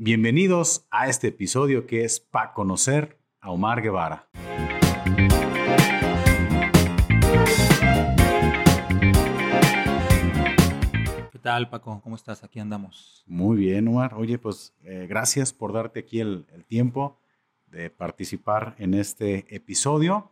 Bienvenidos a este episodio que es para conocer a Omar Guevara. ¿Qué tal, Paco? ¿Cómo estás? Aquí andamos. Muy bien, Omar. Oye, pues eh, gracias por darte aquí el, el, tiempo de participar en este episodio.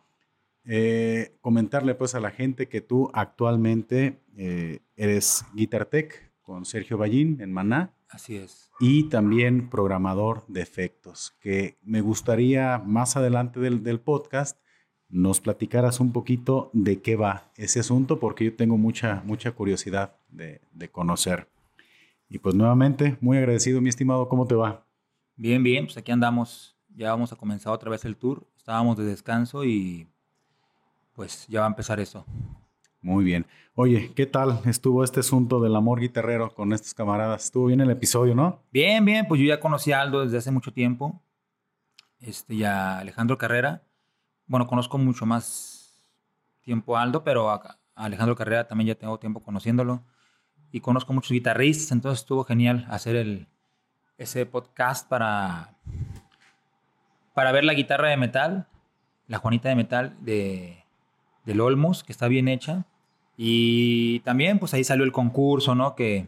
Eh, comentarle pues a la gente que tú actualmente eh, eres Guitar Tech con Sergio Ballín en Maná. Así es. Y también programador de efectos, que me gustaría más adelante del, del podcast nos platicaras un poquito de qué va ese asunto, porque yo tengo mucha, mucha curiosidad de, de, conocer. Y pues nuevamente, muy agradecido, mi estimado, ¿cómo te va? Bien, bien, pues aquí andamos. Ya vamos a comenzar otra vez el tour. Estábamos de descanso y pues ya va a empezar eso. Muy bien. Oye, ¿qué tal estuvo este asunto del amor guitarrero con estos camaradas? Estuvo bien el episodio, ¿no? Bien, bien, pues yo ya conocí a Aldo desde hace mucho tiempo. Este, y a Alejandro Carrera. Bueno, conozco mucho más tiempo a Aldo, pero a Alejandro Carrera también ya tengo tiempo conociéndolo. Y conozco muchos guitarristas, entonces estuvo genial hacer el, ese podcast para, para ver la guitarra de metal, la Juanita de metal de, del Olmos, que está bien hecha. Y también, pues ahí salió el concurso, ¿no? Que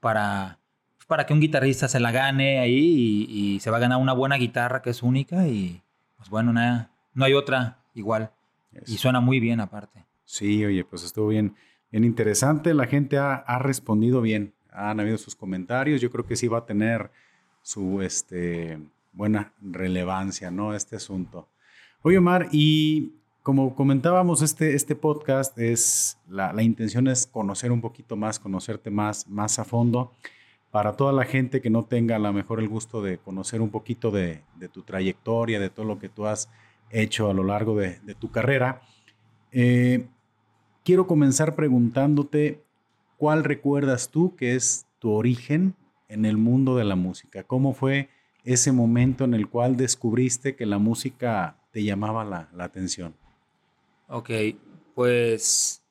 para, para que un guitarrista se la gane ahí y, y, se va a ganar una buena guitarra que es única y, pues bueno, nada, no hay otra igual. Y suena muy bien aparte. Sí, oye, pues estuvo bien, bien interesante. La gente ha, ha, respondido bien, han habido sus comentarios. Yo creo que sí va a tener su este, buena relevancia, ¿no? Este asunto. Oye, Omar, y como comentábamos, este, este podcast es, la, la, intención es conocer un poquito más, conocerte más, más a fondo. Para toda la gente que no tenga a lo mejor el gusto de conocer un poquito de, de tu trayectoria, de todo lo que tú has hecho a lo largo de, tu carrera, eh, quiero comenzar preguntándote cuál recuerdas tú que es tu origen en el mundo de la música. ¿Cómo fue ese momento en el cual descubriste que la música te llamaba la, la atención? Ok, pues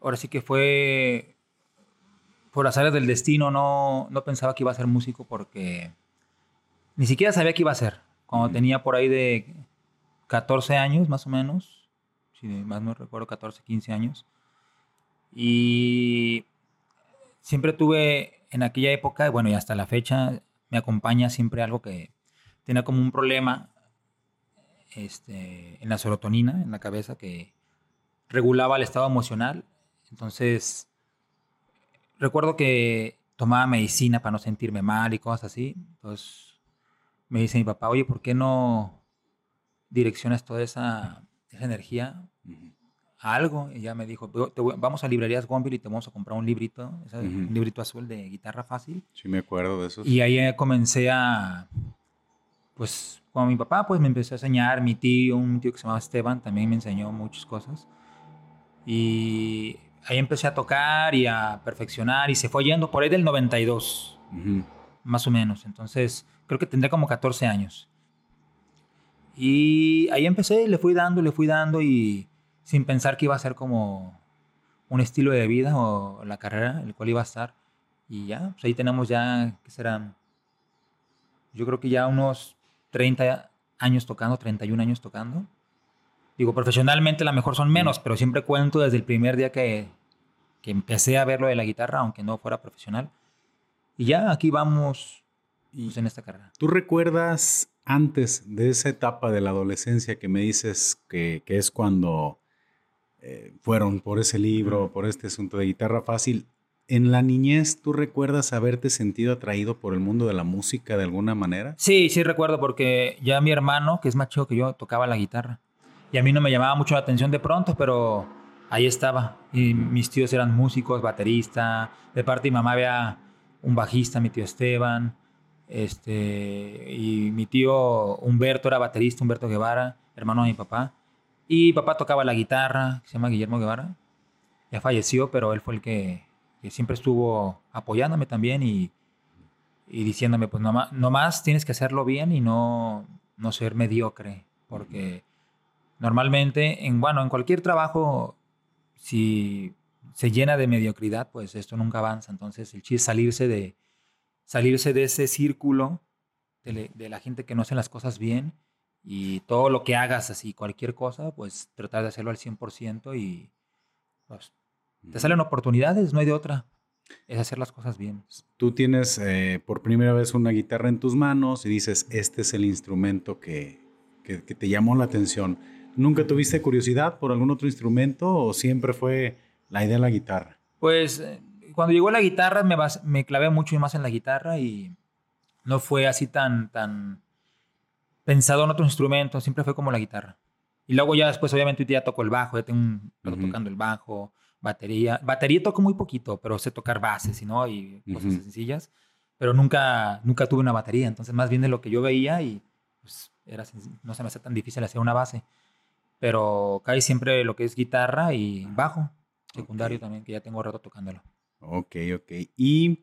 ahora sí que fue por las áreas del destino, no, no pensaba que iba a ser músico porque ni siquiera sabía que iba a ser. Cuando tenía por ahí de 14 años más o menos, si más no recuerdo, 14, 15 años. Y siempre tuve en aquella época, bueno, y hasta la fecha, me acompaña siempre algo que tenía como un problema este, en la serotonina, en la cabeza, que regulaba el estado emocional. Entonces, recuerdo que tomaba medicina para no sentirme mal y cosas así. Entonces, me dice mi papá, oye, ¿por qué no direccionas toda esa, esa energía a algo? Y ya me dijo, voy, vamos a librerías Gonville y te vamos a comprar un librito, uh -huh. un librito azul de guitarra fácil. Sí, me acuerdo de eso. Y ahí comencé a, pues, con mi papá, pues me empezó a enseñar, mi tío, un tío que se llamaba Esteban, también me enseñó muchas cosas. Y ahí empecé a tocar y a perfeccionar y se fue yendo por ahí del 92, uh -huh. más o menos. Entonces, creo que tendré como 14 años. Y ahí empecé, le fui dando, le fui dando y sin pensar que iba a ser como un estilo de vida o la carrera en el cual iba a estar. Y ya, pues ahí tenemos ya, ¿qué serán? Yo creo que ya unos 30 años tocando, 31 años tocando. Digo, profesionalmente a lo mejor son menos, pero siempre cuento desde el primer día que, que empecé a ver lo de la guitarra, aunque no fuera profesional. Y ya aquí vamos pues, en esta carrera. ¿Tú recuerdas antes de esa etapa de la adolescencia que me dices que, que es cuando eh, fueron por ese libro, por este asunto de guitarra fácil? ¿En la niñez tú recuerdas haberte sentido atraído por el mundo de la música de alguna manera? Sí, sí recuerdo porque ya mi hermano, que es más chico que yo, tocaba la guitarra. Y a mí no me llamaba mucho la atención de pronto, pero ahí estaba. Y mis tíos eran músicos, baterista. De parte de mi mamá había un bajista, mi tío Esteban. Este, y mi tío Humberto era baterista, Humberto Guevara, hermano de mi papá. Y papá tocaba la guitarra, se llama Guillermo Guevara. Ya falleció, pero él fue el que, que siempre estuvo apoyándome también y, y diciéndome, pues nomás, nomás tienes que hacerlo bien y no, no ser mediocre, porque normalmente, en, bueno, en cualquier trabajo, si se llena de mediocridad, pues esto nunca avanza. Entonces, el chiste es salirse de, salirse de ese círculo de, de la gente que no hace las cosas bien y todo lo que hagas, así, cualquier cosa, pues tratar de hacerlo al 100% y pues te salen oportunidades, no hay de otra. Es hacer las cosas bien. Tú tienes eh, por primera vez una guitarra en tus manos y dices, este es el instrumento que, que, te llamó la atención. ¿Nunca tuviste curiosidad por algún otro instrumento o siempre fue la idea de la guitarra? Pues eh, cuando llegó la guitarra me, me clavé mucho más en la guitarra y no fue así tan, tan pensado en otro instrumento, siempre fue como la guitarra. Y luego ya después, obviamente, ya toco el bajo, ya tengo un tocando el bajo, batería. Batería toco muy poquito, pero sé tocar bases, ¿no? Y cosas sencillas. Pero nunca, nunca tuve una batería, entonces más bien de lo que yo veía y pues era no se me hace tan difícil hacer una base. Pero cae siempre lo que es guitarra y bajo, secundario también, que ya tengo rato tocándolo. Ok, ok. Y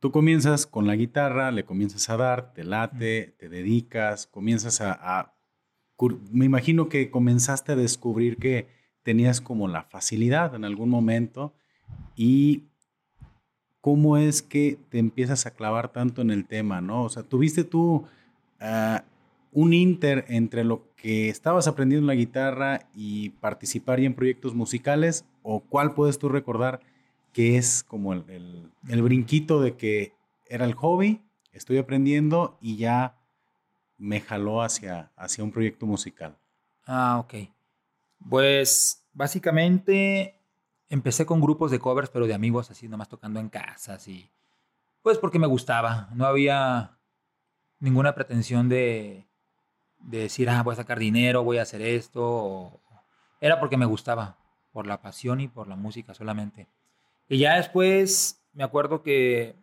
Tú comienzas con la guitarra, le comienzas a dar, te late, te dedicas, comienzas a, Me imagino que comenzaste a descubrir que tenías como la facilidad en algún momento y cómo es que te empiezas a clavar tanto en el tema, ¿no? O sea, tuviste tú ah, un inter entre lo que estabas aprendiendo en la guitarra y participar ya en proyectos musicales o cuál puedes tú recordar que es como el, el, brinquito de que era el hobby, estoy aprendiendo y ya me jaló hacia, hacia un proyecto musical. Ah, ok. Pues básicamente empecé con grupos de covers, pero de amigos así, nomás tocando en casas y pues porque me gustaba. No había ninguna pretensión de, de decir, ah, voy a sacar dinero, voy a hacer esto. Era porque me gustaba, por la pasión y por la música solamente. Y ya después me acuerdo que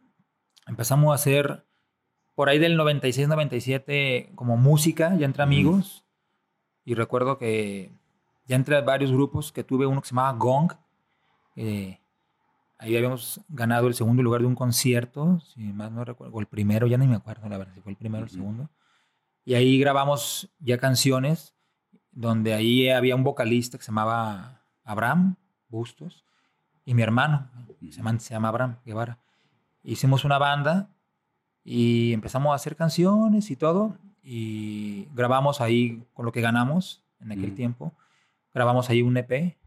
empezamos a hacer por ahí del 96, 97 como música, ya entre amigos. Y recuerdo que ya entre varios grupos que tuve uno que se llamaba Gong. Eh, ahí habíamos ganado el segundo lugar de un concierto, si más no recuerdo, o el primero, ya ni me acuerdo la verdad, si fue el primero o el segundo. Y ahí grabamos ya canciones donde ahí había un vocalista que se llamaba Abraham Bustos y mi hermano, se llama, se llama Abraham Guevara. Hicimos una banda y empezamos a hacer canciones y todo. Y grabamos ahí con lo que ganamos en aquel tiempo. Grabamos ahí un EP.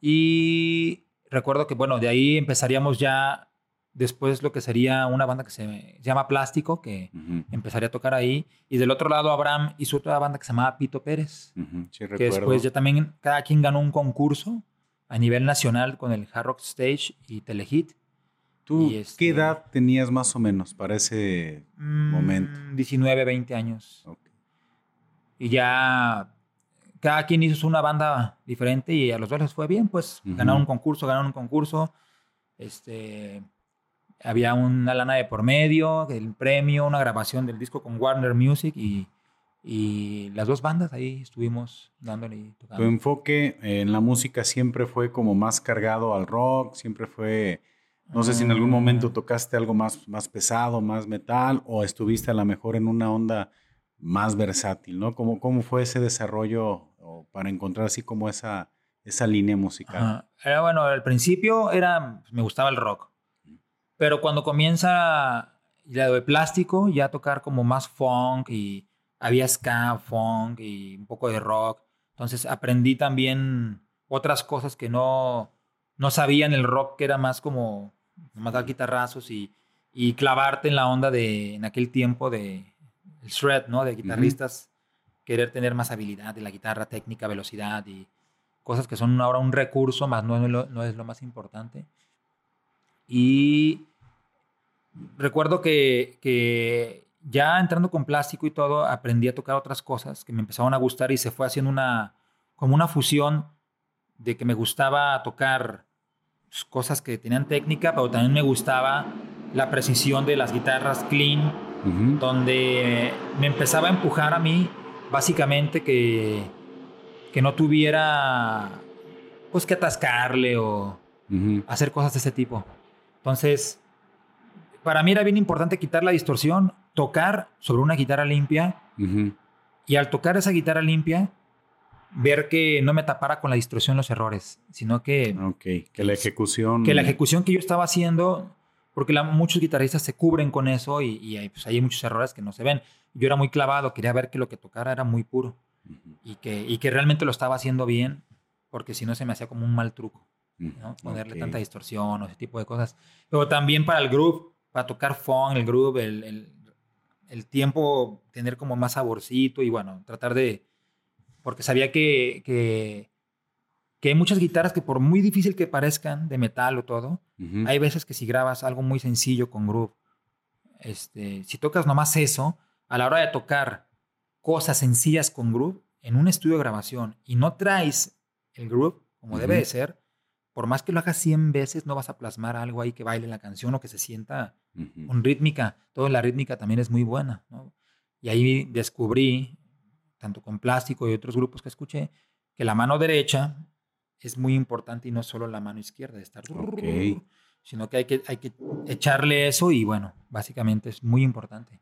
Y recuerdo que, bueno, de ahí empezaríamos ya después lo que sería una banda que se llama Plástico, que empezaría a tocar ahí. Y del otro lado, Abraham hizo otra banda que se llamaba Pito Pérez. que después ya también cada quien ganó un concurso a nivel nacional con el Hard Rock Stage y Telehit. ¿Tú qué este edad tenías más o menos para ese momento? 19, mm, 20 años. Y ya cada quien hizo una banda diferente y a los dos les fue bien, pues ganaron un concurso, ganaron un concurso. Este, había una lana de por medio, el premio, una grabación del disco con Warner Music y y las dos bandas ahí estuvimos dándole y tocando. Tu enfoque en la música siempre fue como más cargado al rock, siempre fue, no sé si en algún momento ah. tocaste algo más, más pesado, más metal, o estuviste a lo mejor en una onda más versátil, ¿no? ¿Cómo, cómo fue ese desarrollo para encontrar así como esa, esa línea musical? Era bueno, al principio era, me gustaba el rock, pero cuando comienza la de plástico, ya tocar como más funk y había ska, funk y un poco de rock. Entonces aprendí también otras cosas que no, no sabía en el rock, que era más como más dar guitarrazos y, y, clavarte en la onda de, en aquel tiempo de el shred, ¿no? De guitarristas, querer tener más habilidad de la guitarra, técnica, velocidad y cosas que son ahora un recurso, más no es lo, no es lo más importante. Y recuerdo que, que ya entrando con plástico y todo, aprendí a tocar otras cosas que me empezaron a gustar y se fue haciendo una, como una fusión de que me gustaba tocar pues, cosas que tenían técnica, pero también me gustaba la precisión de las guitarras clean, donde me empezaba a empujar a mí, básicamente que, que no tuviera pues que atascarle o hacer cosas de ese tipo. Entonces, para mí era bien importante quitar la distorsión, tocar sobre una guitarra limpia y al tocar esa guitarra limpia, ver que no me tapara con la distorsión los errores, sino que... Ok, que la ejecución... Que la ejecución que yo estaba haciendo, porque la, muchos guitarristas se cubren con eso y, y hay, pues, hay muchos errores que no se ven. Yo era muy clavado, quería ver que lo que tocara era muy puro y, que, y que realmente lo estaba haciendo bien, porque si no se me hacía como un mal truco, ¿no? Ponerle tanta distorsión o ese tipo de cosas. Pero también para el groove, para tocar funk, el groove, el, el, el tiempo, tener como más saborcito y bueno, tratar de... Porque sabía que, que, que hay muchas guitarras que por muy difícil que parezcan, de metal o todo, hay veces que si grabas algo muy sencillo con groove, este, si tocas nomás eso, a la hora de tocar cosas sencillas con groove en un estudio de grabación y no traes el groove como debe de ser, por más que lo hagas 100 veces, no vas a plasmar algo ahí que baile la canción o que se sienta Ujú. con rítmica. Toda la rítmica también es muy buena. ¿no? Y ahí descubrí, tanto con plástico y otros grupos que escuché, que la mano derecha es muy importante y no solo la mano izquierda, de estar Ok. sino que hay que, hay que echarle eso y bueno, básicamente es muy importante.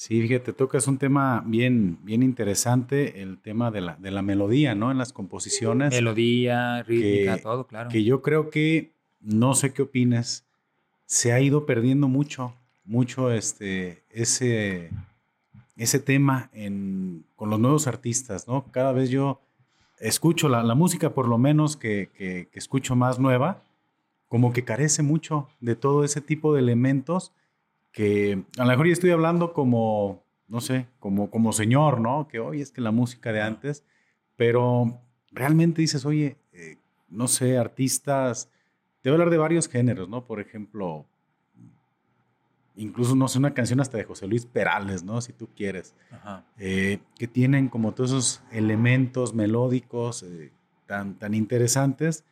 Sí, fíjate, tocas un tema bien, bien interesante, el tema de la, de la melodía, ¿no? En las composiciones. Melodía, rítmica, que- todo, claro. que yo creo que, no sé qué opinas, se ha ido perdiendo mucho, mucho este, ese, ese tema en, con los nuevos artistas, ¿no? Cada vez yo escucho la, la música, por lo menos que, que- que escucho más nueva, como que carece mucho de todo ese tipo de elementos que a lo mejor ya estoy hablando como, no sé, como, como señor, ¿no? Que hoy es que la música de antes, pero realmente dices, oye, eh, no sé, artistas, te voy a hablar de varios géneros, ¿no? Por ejemplo, incluso, no sé, una canción hasta de José Luis Perales, ¿no? Si tú quieres, Ajá. eh, que tienen como todos esos elementos melódicos eh, tan, tan interesantes.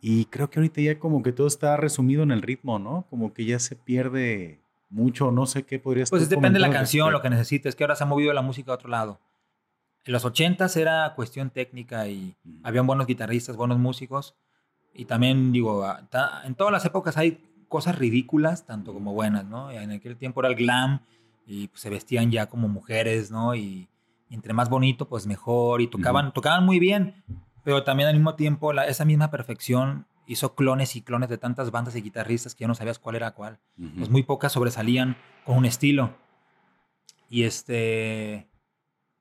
Y creo que ahorita ya como que todo está resumido en el ritmo, ¿no? Como que ya se pierde mucho, no sé qué podrías Pues depende de la canción, lo que necesites, que ahora se ha movido la música a otro lado. En los 80s era cuestión técnica y Ujú. habían buenos guitarristas, buenos músicos. Y también, digo, en todas las épocas hay cosas ridículas, tanto como buenas, ¿no? En aquel tiempo era el glam y pues, se vestían ya como mujeres, ¿no? Y, y entre más bonito, pues mejor. Y tocaban, tocaban muy bien, pero también al mismo tiempo la- esa misma perfección hizo clones y clones de tantas bandas y guitarristas que ya no sabías cuál era cuál pues muy pocas sobresalían con un estilo. Y este,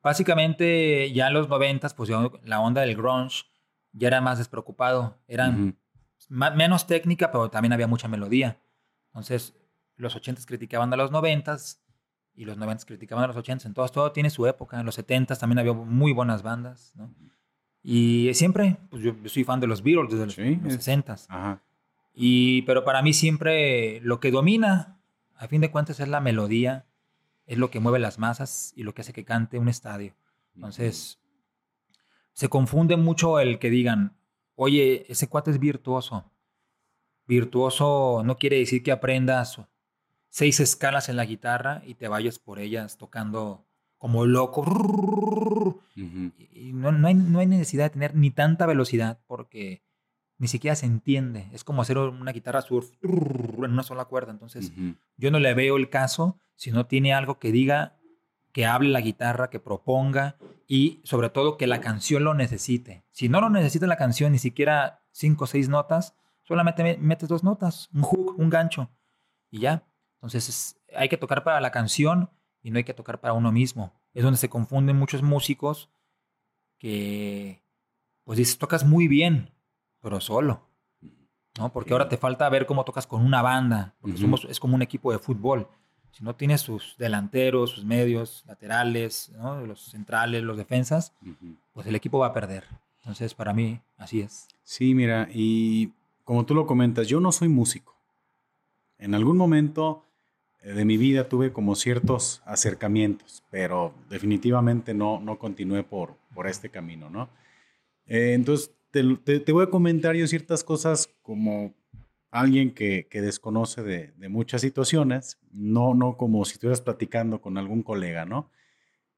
básicamente ya en los noventas, pues la onda del grunge ya era más despreocupado, eran menos técnica, pero también había mucha melodía. Entonces, los ochentas criticaban a los noventas y los noventas criticaban a los ochentas. Entonces, todo tiene su época. En los setentas también había muy buenas bandas, ¿no? Y siempre, pues yo, soy fan de los Beatles desde los, Sí, los es- 60 Ajá. y, pero para mí siempre lo que domina, a fin de cuentas, es la melodía, es lo que mueve las masas y lo que hace que cante un estadio. Entonces, se confunde mucho el que digan, oye, ese cuate es virtuoso. Virtuoso no quiere decir que aprendas seis escalas en la guitarra y te vayas por ellas tocando como loco. Y no, no hay, no hay necesidad de tener ni tanta velocidad porque ni siquiera se entiende. Es como hacer una guitarra surf en una sola cuerda. Entonces, yo no le veo el caso si no tiene algo que diga, que hable la guitarra, que proponga y sobre todo que la canción lo necesite. Si no lo necesita la canción, ni siquiera cinco o seis notas, solamente me- metes dos notas, un hook, un gancho y ya. Entonces es- hay que tocar para la canción y no hay que tocar para uno mismo. Es donde se confunden muchos músicos que, pues dices, tocas muy bien, pero solo. ¿no? Porque ahora te falta ver cómo tocas con una banda, porque Ujú. somos, es como un equipo de fútbol. Si no tienes sus delanteros, sus medios, laterales, ¿no? los centrales, los defensas, pues el equipo va a perder. Entonces, para mí, así es. Sí, mira, y como tú lo comentas, yo no soy músico. En algún momento de mi vida tuve como ciertos acercamientos, pero definitivamente no, no continué por, por este camino, ¿no? Eh, entonces, te, te- te voy a comentar yo ciertas cosas como alguien que, que desconoce de, de muchas situaciones, no, no como si estuvieras platicando con algún colega, ¿no?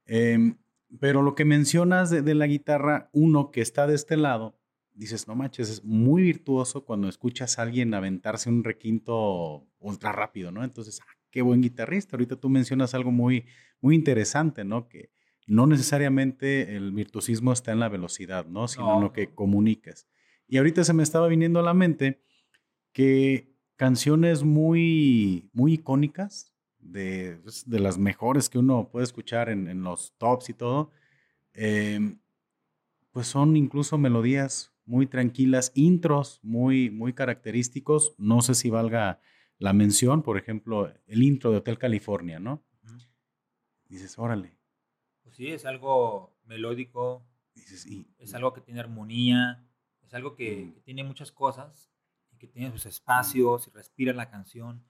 Em, pero lo que mencionas de, de la guitarra, uno que está de este lado, dices, no manches, es muy virtuoso cuando escuchas a alguien aventarse un requinto ultra rápido, ¿no? Entonces, ah, qué buen guitarrista. Ahorita tú mencionas algo muy, muy interesante, ¿no? Que no necesariamente el virtuosismo está en la velocidad, ¿no? Sino en lo que comunicas. Y ahorita se me estaba viniendo a la mente que canciones muy, muy icónicas, de, pues, de las mejores que uno puede escuchar en, en los tops y todo. Em, pues son incluso melodías muy tranquilas, intros muy, muy característicos. No sé si valga la mención, por ejemplo, el intro de Hotel California, ¿no? Dices, órale. Pues sí, es algo melódico, es algo que tiene armonía, es algo que, mm. tiene muchas cosas y que tiene sus espacios y respira la canción.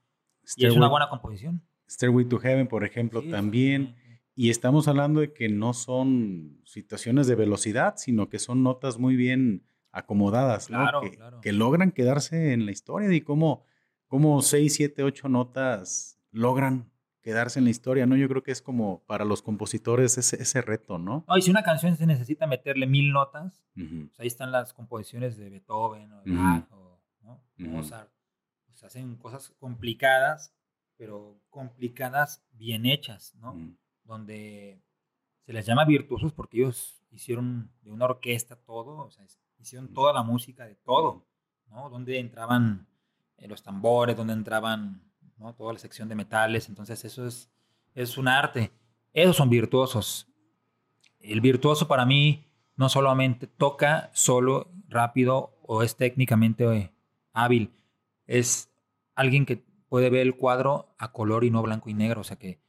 y es una buena composición. Stairway to Heaven, por ejemplo, también. Y estamos hablando de que no son situaciones de velocidad, sino que son notas muy bien acomodadas, ¿no? que, que, logran quedarse en la historia y cómo, cómo seis, siete, ocho notas logran quedarse en la historia, ¿no? Yo creo que es como para los compositores ese, ese reto, ¿no? No, y si una canción se necesita meterle mil notas, pues ahí están las composiciones de Beethoven o de Bach o Mozart. Pues hacen cosas complicadas, pero complicadas bien hechas, ¿no? Donde se les llama virtuosos porque ellos hicieron de una orquesta todo, o sea, hicieron toda la música de todo, ¿no? Donde entraban eh, los tambores, donde entraban Toda la sección de metales. Entonces eso es, es un arte. Esos son virtuosos. El virtuoso para mí no solamente toca solo, rápido o es técnicamente eh, hábil. Es alguien que puede ver el cuadro a color y no blanco y negro. O sea que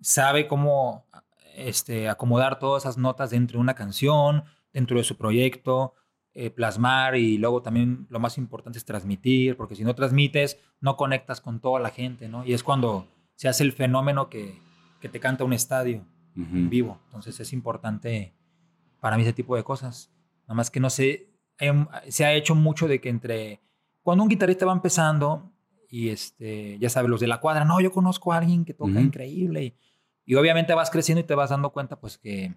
sabe cómo este, acomodar todas esas notas dentro de una canción, dentro de su proyecto, eh, plasmar y luego también lo más importante es transmitir, porque si no transmites, no conectas con toda la gente, ¿no? Y es cuando se hace el fenómeno que, que te canta un estadio en vivo. Entonces es importante para mí ese tipo de cosas. Nada más que no sé, se ha hecho mucho de que entre, cuando un guitarrista va empezando y este, ya sabes, los de la cuadra, no, yo conozco a alguien que toca increíble y, y obviamente vas creciendo y te vas dando cuenta pues que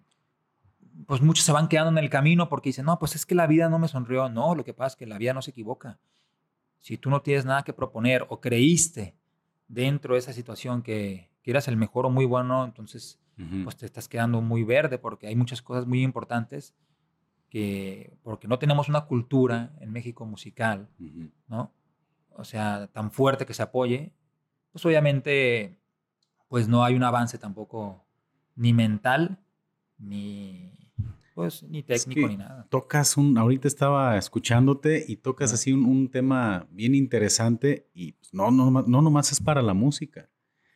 pues muchos se van quedando en el camino porque dicen, no, pues es que la vida no me sonrió. No, lo que pasa es que la vida no se equivoca. Si tú no tienes nada que proponer o creíste dentro de esa situación que, que eras el mejor o muy bueno, entonces pues te estás quedando muy verde porque hay muchas cosas muy importantes que, porque no tenemos una cultura en México musical, ¿no? O sea, tan fuerte que se apoye, pues obviamente pues no hay un avance tampoco ni mental ni pues ni técnico ni nada. Tocas un, ahorita estaba escuchándote y tocas así un, tema bien interesante y pues, no, no, no nomás es para la música.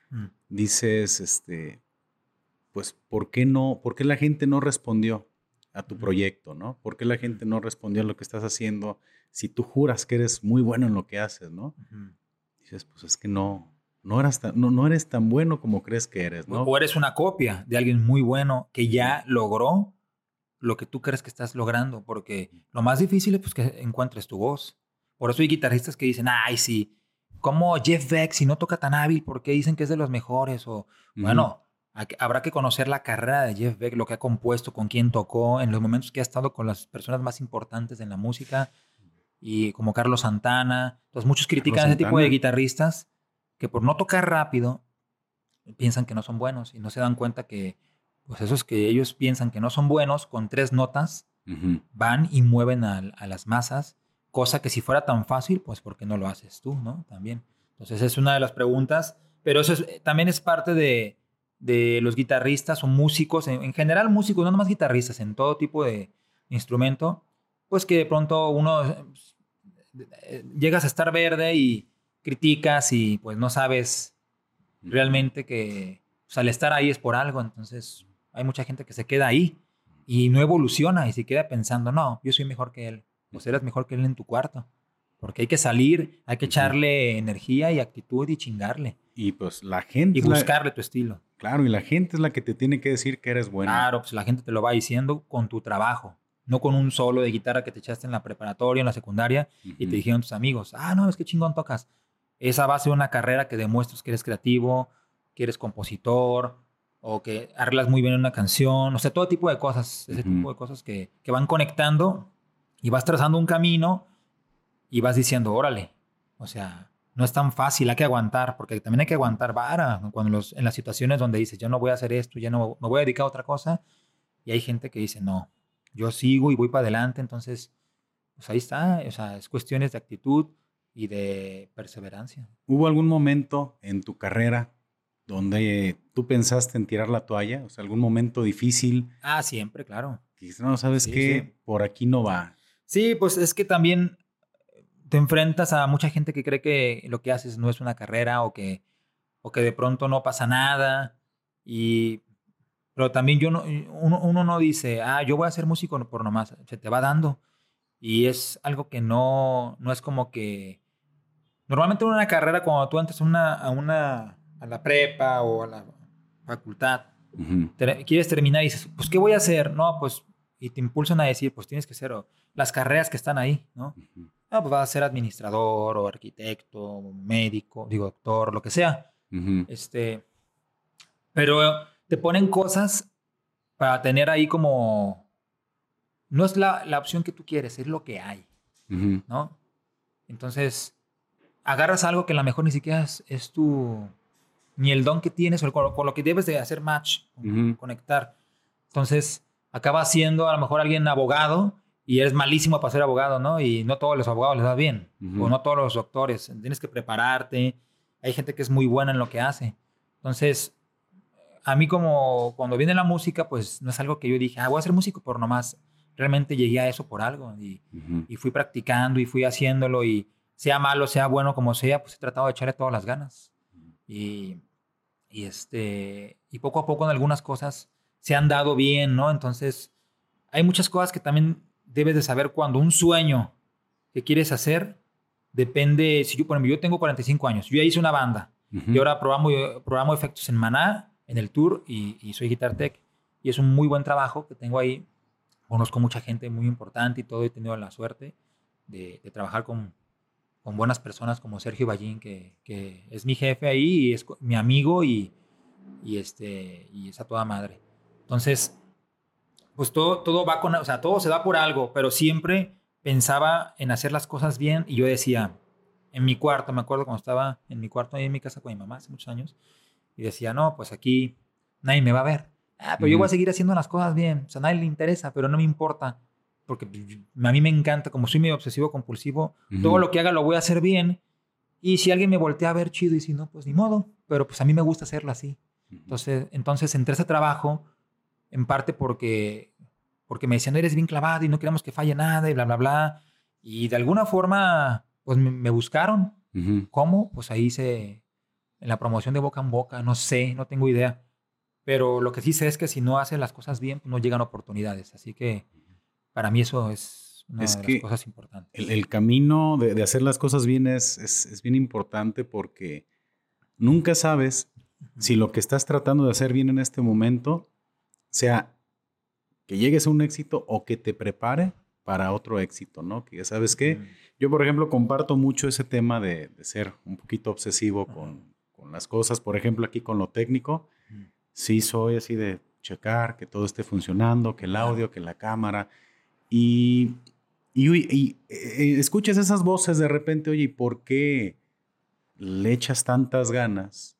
Mm. Dices, este, pues, ¿por qué no, por qué la gente no respondió a tu proyecto, no? ¿Por qué la gente no respondió a lo que estás haciendo si tú juras que eres muy bueno en lo que haces, no? Dices, pues es que no, no eres, tan, no, no eres tan bueno como crees que eres, ¿no? O eres una copia de alguien muy bueno que ya logró lo que tú crees que estás logrando, porque lo más difícil es pues, que encuentres tu voz. Por eso hay guitarristas que dicen, ay, sí, como Jeff Beck, si no toca tan hábil, ¿por qué dicen que es de los mejores? O, bueno, habrá que conocer la carrera de Jeff Beck, lo que ha compuesto, con quién tocó, en los momentos que ha estado con las personas más importantes en la música, y como Carlos Santana. Entonces, muchos critican a ese tipo de guitarristas que por no tocar rápido, piensan que no son buenos y no se dan cuenta que pues esos que ellos piensan que no son buenos, con tres notas, van y mueven a, las masas, cosa que si fuera tan fácil, pues ¿por qué no lo haces tú, no? También. Entonces es una de las preguntas, pero eso también es parte de, los guitarristas o músicos, en, general músicos, no nomás guitarristas, en todo tipo de instrumento, pues que de pronto uno eh, llegas a estar verde y criticas y pues no sabes realmente que pues, al estar ahí es por algo, entonces hay mucha gente que se queda ahí y no evoluciona y se queda pensando, no, yo soy mejor que él. Pues eres mejor que él en tu cuarto. Porque hay que salir, hay que echarle energía y actitud y chingarle. Y pues la gente. Y buscarle tu estilo. Claro, y la gente es la que te tiene que decir que eres bueno. Claro, pues la gente te lo va diciendo con tu trabajo. No con un solo de guitarra que te echaste en la preparatoria, en la secundaria, y te dijeron tus amigos, ah, no, es que chingón tocas. Esa va a ser una carrera que demuestres que eres creativo, que eres compositor, o que arreglas muy bien una canción, o sea, todo tipo de cosas, ese tipo de cosas que, que, van conectando y vas trazando un camino y vas diciendo, órale, o sea, no es tan fácil, hay que aguantar, porque también hay que aguantar vara cuando los, en las situaciones donde dices, yo no voy a hacer esto, ya no me voy a dedicar a otra cosa, y hay gente que dice, no, yo sigo y voy para adelante, entonces, pues ahí está, o sea, es cuestiones de actitud y de perseverancia. ¿Hubo algún momento en tu carrera donde tú pensaste en tirar la toalla? O sea, algún momento difícil. Ah, siempre, claro. no, ¿sabes qué? Por aquí no va. Sí, pues es que también te enfrentas a mucha gente que cree que lo que haces no es una carrera o que, o que de pronto no pasa nada. Y, pero también yo no, uno, uno no dice, ah, yo voy a ser músico por nomás. Se te va dando. Y es algo que no, no es como que... Normalmente en una carrera, cuando tú entras a una, a, una, a la prepa o a la facultad, quieres terminar y dices, pues, ¿qué voy a hacer? No, pues, y te impulsan a decir, pues tienes que ser las carreras que están ahí, ¿no? Ah, pues vas a ser administrador o arquitecto, médico, digo, doctor, lo que sea. Este, pero te ponen cosas para tener ahí como no es la, opción que tú quieres, es lo que hay, ¿no? Entonces, agarras algo que a lo mejor ni siquiera es, tu, ni el don que tienes o con, lo que debes de hacer match, conectar. Entonces, acaba siendo a lo mejor alguien abogado y eres malísimo para ser abogado, ¿no? Y no todos los abogados les da bien, o no todos los doctores. Tienes que prepararte. Hay gente que es muy buena en lo que hace. Entonces, a mí como cuando viene la música, pues no es algo que yo dije, ah, voy a ser músico por nomás realmente llegué a eso por algo y, y, fui practicando y fui haciéndolo y sea malo, sea bueno, como sea, pues he tratado de echarle todas las ganas. Y, y, este, y poco a poco en algunas cosas se han dado bien, ¿no? Entonces, hay muchas cosas que también debes de saber cuando un sueño que quieres hacer depende, si yo, por ejemplo, yo tengo 45 años, yo ya hice una banda y ahora programo, programo efectos en Maná, en el tour y, y soy Guitar Tech. Y es un muy buen trabajo que tengo ahí conozco mucha gente muy importante y todo. He tenido la suerte de, trabajar con, con, buenas personas como Sergio Ballín, que, que, es mi jefe ahí y es mi amigo y, y, este, y es a toda madre. Entonces, pues todo, todo va con, o sea, todo se da por algo, pero siempre pensaba en hacer las cosas bien y yo decía, en mi cuarto, me acuerdo cuando estaba en mi cuarto ahí en mi casa con mi mamá hace muchos años, y decía, no, pues aquí nadie me va a ver. Ah, pero yo voy a seguir haciendo las cosas bien. O sea, a nadie le interesa, pero no me importa. Porque a mí me encanta, como soy medio obsesivo compulsivo, todo lo que haga lo voy a hacer bien. Y si alguien me voltea a ver chido y si no, pues ni modo. Pero pues a mí me gusta hacerlo así. Entonces, entonces entré a ese trabajo en parte porque, porque me decían, eres bien clavado y no queremos que falle nada y bla, bla, bla. Y de alguna forma, pues me, buscaron. ¿Cómo? Pues ahí hice en la promoción de boca en boca, no sé, no tengo idea. Pero lo que sí sé es que si no hacen las cosas bien, pues no llegan oportunidades. Así que para mí eso es una de las cosas importantes. El, camino de, hacer las cosas bien es, es, bien importante porque nunca sabes si lo que estás tratando de hacer bien en este momento sea que llegues a un éxito o que te prepare para otro éxito, ¿no? Que ya sabes que yo, por ejemplo, comparto mucho ese tema de, ser un poquito obsesivo con, con, las cosas, por ejemplo, aquí con lo técnico sí soy así de checar que todo esté funcionando, que el audio, que la cámara. Y, y, eh, escuchas esas voces de repente, oye, ¿y por qué le echas tantas ganas?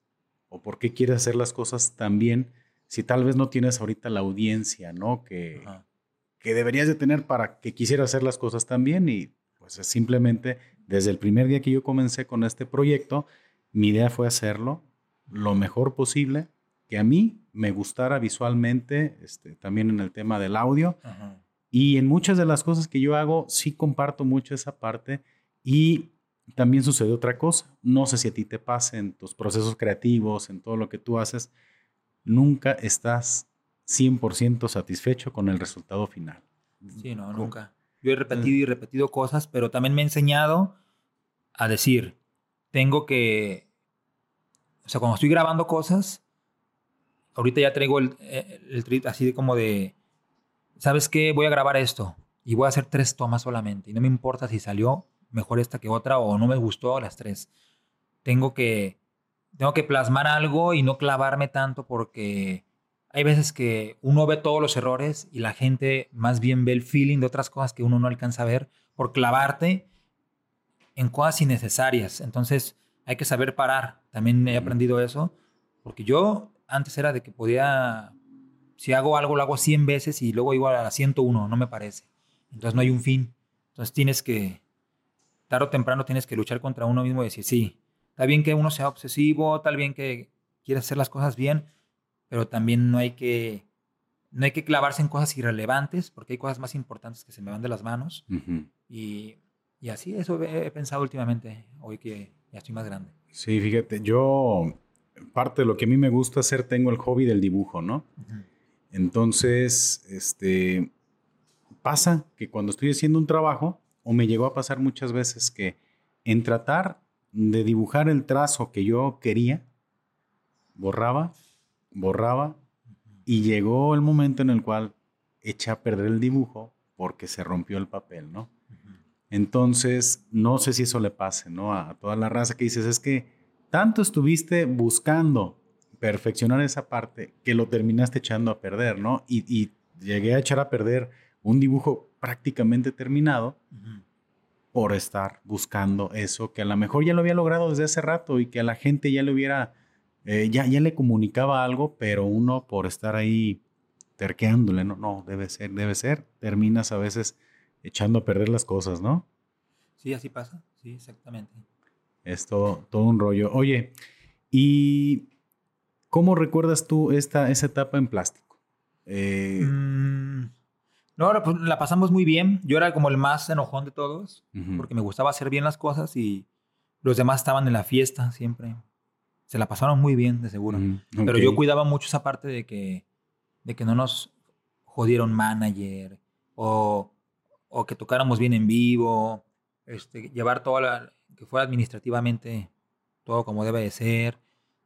¿O por qué quieres hacer las cosas tan bien si tal vez no tienes ahorita la audiencia, ¿no? Que, que deberías de tener para que quisiera hacer las cosas tan bien. Y pues simplemente desde el primer día que yo comencé con este proyecto, mi idea fue hacerlo lo mejor posible que a mí me gustara visualmente, este, también en el tema del audio. Y en muchas de las cosas que yo hago, sí comparto mucho esa parte. Y también sucede otra cosa. No sé si a ti te pasa en tus procesos creativos, en todo lo que tú haces. Nunca estás 100% satisfecho con el resultado final. Sí, no, nunca. Yo he repetido y repetido cosas, pero también me he enseñado a decir, tengo que, o sea, cuando estoy grabando cosas, ahorita ya traigo el, eh, el, así de como de, ¿sabes qué? Voy a grabar esto y voy a hacer tres tomas solamente. Y no me importa si salió mejor esta que otra o no me gustó las tres. Tengo que, tengo que plasmar algo y no clavarme tanto porque hay veces que uno ve todos los errores y la gente más bien ve el feeling de otras cosas que uno no alcanza a ver por clavarte en cosas innecesarias. Entonces hay que saber parar. También he aprendido eso porque yo antes era de que podía, si hago algo, lo hago 100 veces y luego igual a la 101, no me parece. Entonces no hay un fin. Entonces tienes que tarde o temprano tienes que luchar contra uno mismo y decir, sí, está bien que uno sea obsesivo, está bien que quiera hacer las cosas bien, pero también no hay que no hay que clavarse en cosas irrelevantes, porque hay cosas más importantes que se me van de las manos. y, y, así, eso he, pensado últimamente, hoy que ya estoy más grande. Sí, fíjate, yo, parte de lo que a mí me gusta hacer, tengo el hobby del dibujo, ¿no? Entonces, este, pasa que cuando estoy haciendo un trabajo, o me llegó a pasar muchas veces que en tratar de dibujar el trazo que yo quería, borraba, borraba, y llegó el momento en el cual eché a perder el dibujo porque se rompió el papel, ¿no? Entonces, no sé si eso le pase, ¿no? A, toda la raza que dices, es que tanto estuviste buscando perfeccionar esa parte que lo terminaste echando a perder, ¿no? Y, llegué a echar a perder un dibujo prácticamente terminado por estar buscando eso que a lo mejor ya lo había logrado desde hace rato y que a la gente ya le hubiera eh, ya, ya le comunicaba algo, pero uno por estar ahí terqueándole, no, no, debe ser, debe ser, terminas a veces echando a perder las cosas, ¿no? Sí, así pasa, sí, exactamente. Es todo, un rollo. Oye, ¿y cómo recuerdas tú esta, esa etapa en plástico? Eh, mm, no, pues la pasamos muy bien. Yo era como el más enojón de todos, porque me gustaba hacer bien las cosas y los demás estaban en la fiesta siempre se la pasaron muy bien, de seguro. Pero yo cuidaba mucho esa parte de que, de que no nos jodieron manager o, o que tocáramos bien en vivo, este, llevar todo la, que fuera administrativamente todo como debe de ser.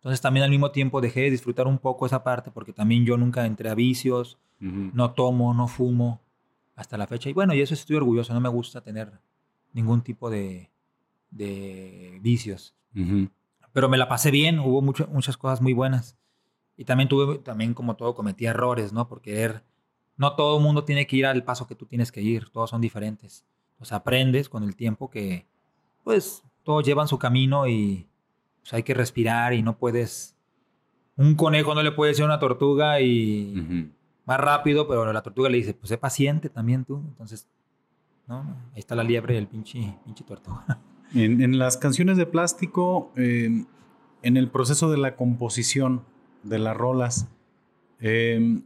Entonces también al mismo tiempo dejé de disfrutar un poco esa parte porque también yo nunca entré a vicios, no tomo, no fumo hasta la fecha. Y bueno, y eso estoy orgulloso, no me gusta tener ningún tipo de, de vicios pero me la pasé bien, hubo muchas cosas muy buenas. Y también tuve, también como todo, cometí errores, ¿no? Porque no todo el mundo tiene que ir al paso que tú tienes que ir, todos son diferentes. Entonces aprendes con el tiempo que, pues, todos llevan su camino y pues, hay que respirar y no puedes... Un conejo no le puede ser una tortuga y más rápido, pero la tortuga le dice, pues sé paciente también tú. Entonces, ¿no? Ahí está la liebre y el pinche, pinche tortuga. En, las canciones de plástico, em, en el proceso de la composición de las rolas, eh,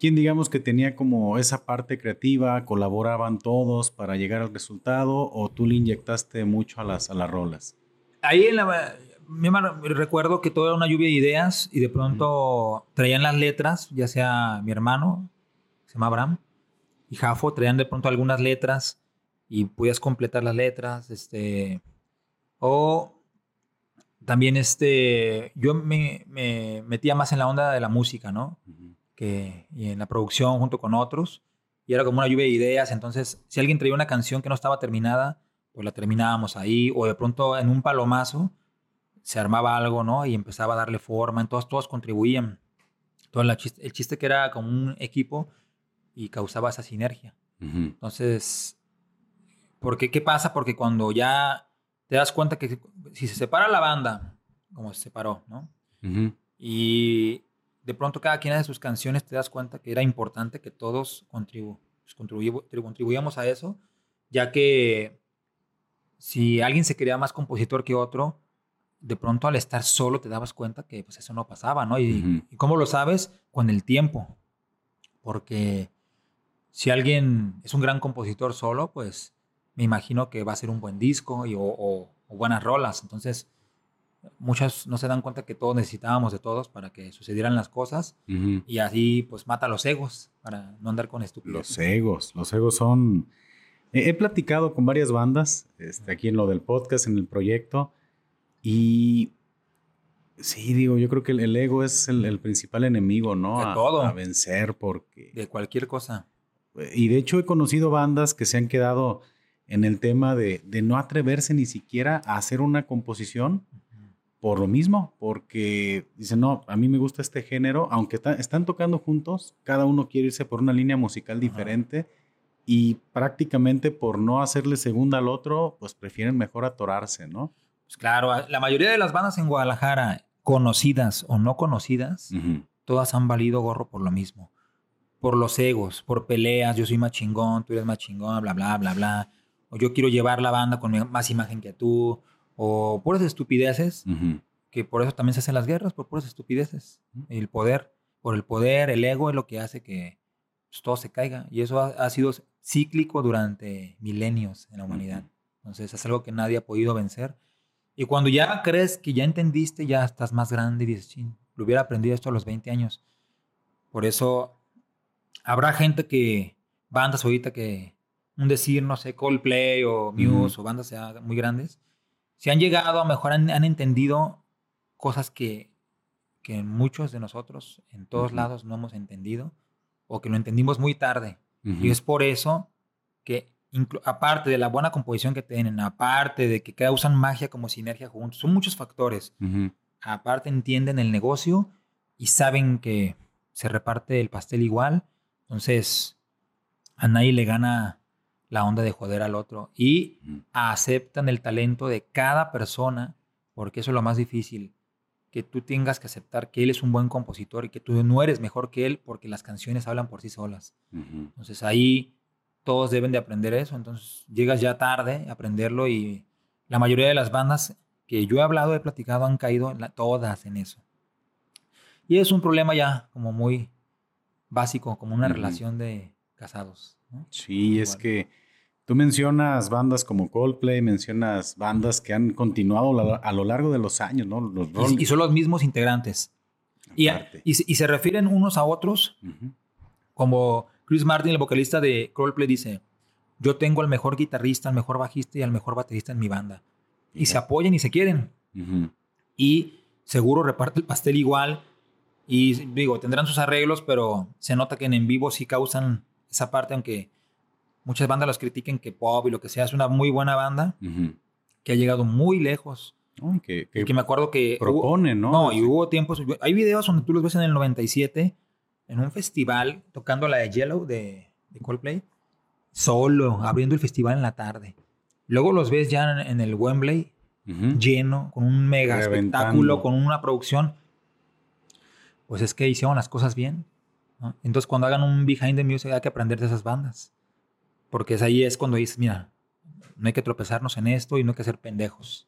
¿quién digamos que tenía como esa parte creativa? ¿Colaboraban todos para llegar al resultado o tú le inyectaste mucho a las, a las rolas? Ahí en la, recuerdo que todo era una lluvia de ideas y de pronto traían las letras, ya sea mi hermano, se llama Abraham, y Jafo, traían de pronto algunas letras y podías completar las letras, este, o también este, yo me, metía más en la onda de la música, ¿no? que, y en la producción junto con otros, y era como una lluvia de ideas, entonces si alguien traía una canción que no estaba terminada, pues la terminábamos ahí, o de pronto en un palomazo se armaba algo, ¿no? Y empezaba a darle forma, entonces todos contribuían. Todo el chiste, el chiste que era como un equipo y causaba esa sinergia. Entonces, porque, ¿qué pasa? Porque cuando ya te das cuenta que si se separa la banda, como se separó, ¿no? Y de pronto cada quien de sus canciones te das cuenta que era importante que todos contribu pues, contribuyamos a eso, ya que si alguien se quería más compositor que otro, de pronto al estar solo te dabas cuenta que pues eso no pasaba, ¿no? Y, y cómo lo sabes? Con el tiempo. Porque si alguien es un gran compositor solo, pues me imagino que va a ser un buen disco y, o, buenas rolas. Entonces, muchas no se dan cuenta que todos necesitábamos de todos para que sucedieran las cosas y así pues mata los egos para no andar con estúpidos. Los egos, los egos son... He, platicado con varias bandas este, aquí en lo del podcast, en el proyecto y sí, digo, yo creo que el, ego es el, principal enemigo, ¿no? De todo. A vencer porque... De cualquier cosa. Y de hecho he conocido bandas que se han quedado en el tema de, no atreverse ni siquiera a hacer una composición por lo mismo, porque dicen, no, a mí me gusta este género, aunque están tocando juntos, cada uno quiere irse por una línea musical diferente y prácticamente por no hacerle segunda al otro, pues prefieren mejor atorarse, ¿no? Pues claro, la mayoría de las bandas en Guadalajara, conocidas o no conocidas, todas han valido gorro por lo mismo. Por los egos, por peleas, yo soy más chingón, tú eres más chingón, bla, bla, bla, bla o yo quiero llevar la banda con más imagen que tú, o puras estupideces, que por eso también se hacen las guerras, por puras estupideces. El poder, por el poder, el ego es lo que hace que pues, todo se caiga. Y eso ha, sido cíclico durante milenios en la humanidad. Entonces es algo que nadie ha podido vencer. Y cuando ya crees que ya entendiste, ya estás más grande y dices, lo hubiera aprendido esto a los 20 años. Por eso habrá gente que, bandas ahorita que, un decir, no sé, Coldplay o Muse o bandas muy grandes, si han llegado, a mejor han, entendido cosas que, que, muchos de nosotros en todos lados no hemos entendido o que lo entendimos muy tarde. Y es por eso que, aparte de la buena composición que tienen, aparte de que usan magia como sinergia juntos, son muchos factores. Aparte entienden el negocio y saben que se reparte el pastel igual. Entonces, a nadie le gana la onda de joder al otro y aceptan el talento de cada persona, porque eso es lo más difícil, que tú tengas que aceptar que él es un buen compositor y que tú no eres mejor que él porque las canciones hablan por sí solas. Entonces ahí todos deben de aprender eso, entonces llegas ya tarde a aprenderlo y la mayoría de las bandas que yo he hablado, he platicado, han caído en todas en eso. Y es un problema ya como muy básico, como una relación de casados. Sí, es que tú mencionas bandas como Coldplay, mencionas bandas que han continuado a lo largo de los años, ¿no? Los y, son los mismos integrantes. Y, y, se refieren unos a otros, como Chris Martin, el vocalista de Coldplay, dice, yo tengo al mejor guitarrista, al mejor bajista y al mejor baterista en mi banda. Y se apoyan y se quieren. Y seguro reparte el pastel igual. Y digo, tendrán sus arreglos, pero se nota que en vivo sí causan esa parte, aunque muchas bandas los critiquen que pop y lo que sea, es una muy buena banda que ha llegado muy lejos. que, que, me acuerdo que... Propone, ¿no? No, y hubo tiempos... Hay videos donde tú los ves en el 97 en un festival tocando la de Yellow de, de Coldplay, solo, abriendo el festival en la tarde. Luego los ves ya en, el Wembley, lleno, con un mega espectáculo, con una producción. Pues es que hicieron las cosas bien. Entonces, cuando hagan un behind the music, hay que aprender de esas bandas. Porque es ahí es cuando dices, mira, no hay que tropezarnos en esto y no hay que ser pendejos.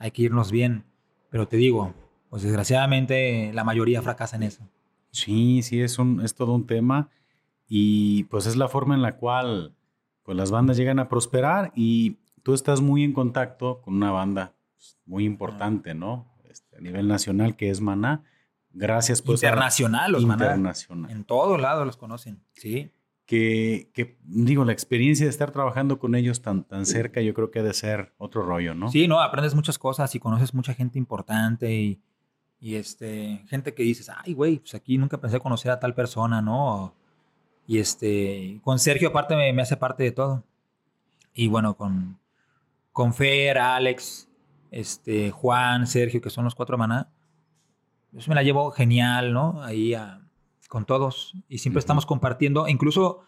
Hay que irnos bien. Pero te digo, pues desgraciadamente la mayoría fracasa en eso. Sí, sí, es, un, es todo un tema. Y pues es la forma en la cual pues las bandas llegan a prosperar y tú estás muy en contacto con una banda pues, muy importante, ¿no? Este, a nivel nacional que es Maná. Gracias pues internacional, los internacional. En todos lados los conocen, sí. Que, que, digo, la experiencia de estar trabajando con ellos tan, tan cerca, yo creo que ha de ser otro rollo, ¿no? Sí, no, aprendes muchas cosas y conoces mucha gente importante y, y este, gente que dices, ay, güey, pues aquí nunca pensé conocer a tal persona, ¿no? Y este, con Sergio aparte me, hace parte de todo. Y bueno, con, con Fer, Alex, este, Juan, Sergio, que son los cuatro maná, eso me la llevo genial, ¿no? Ahí con todos. Y siempre estamos compartiendo, incluso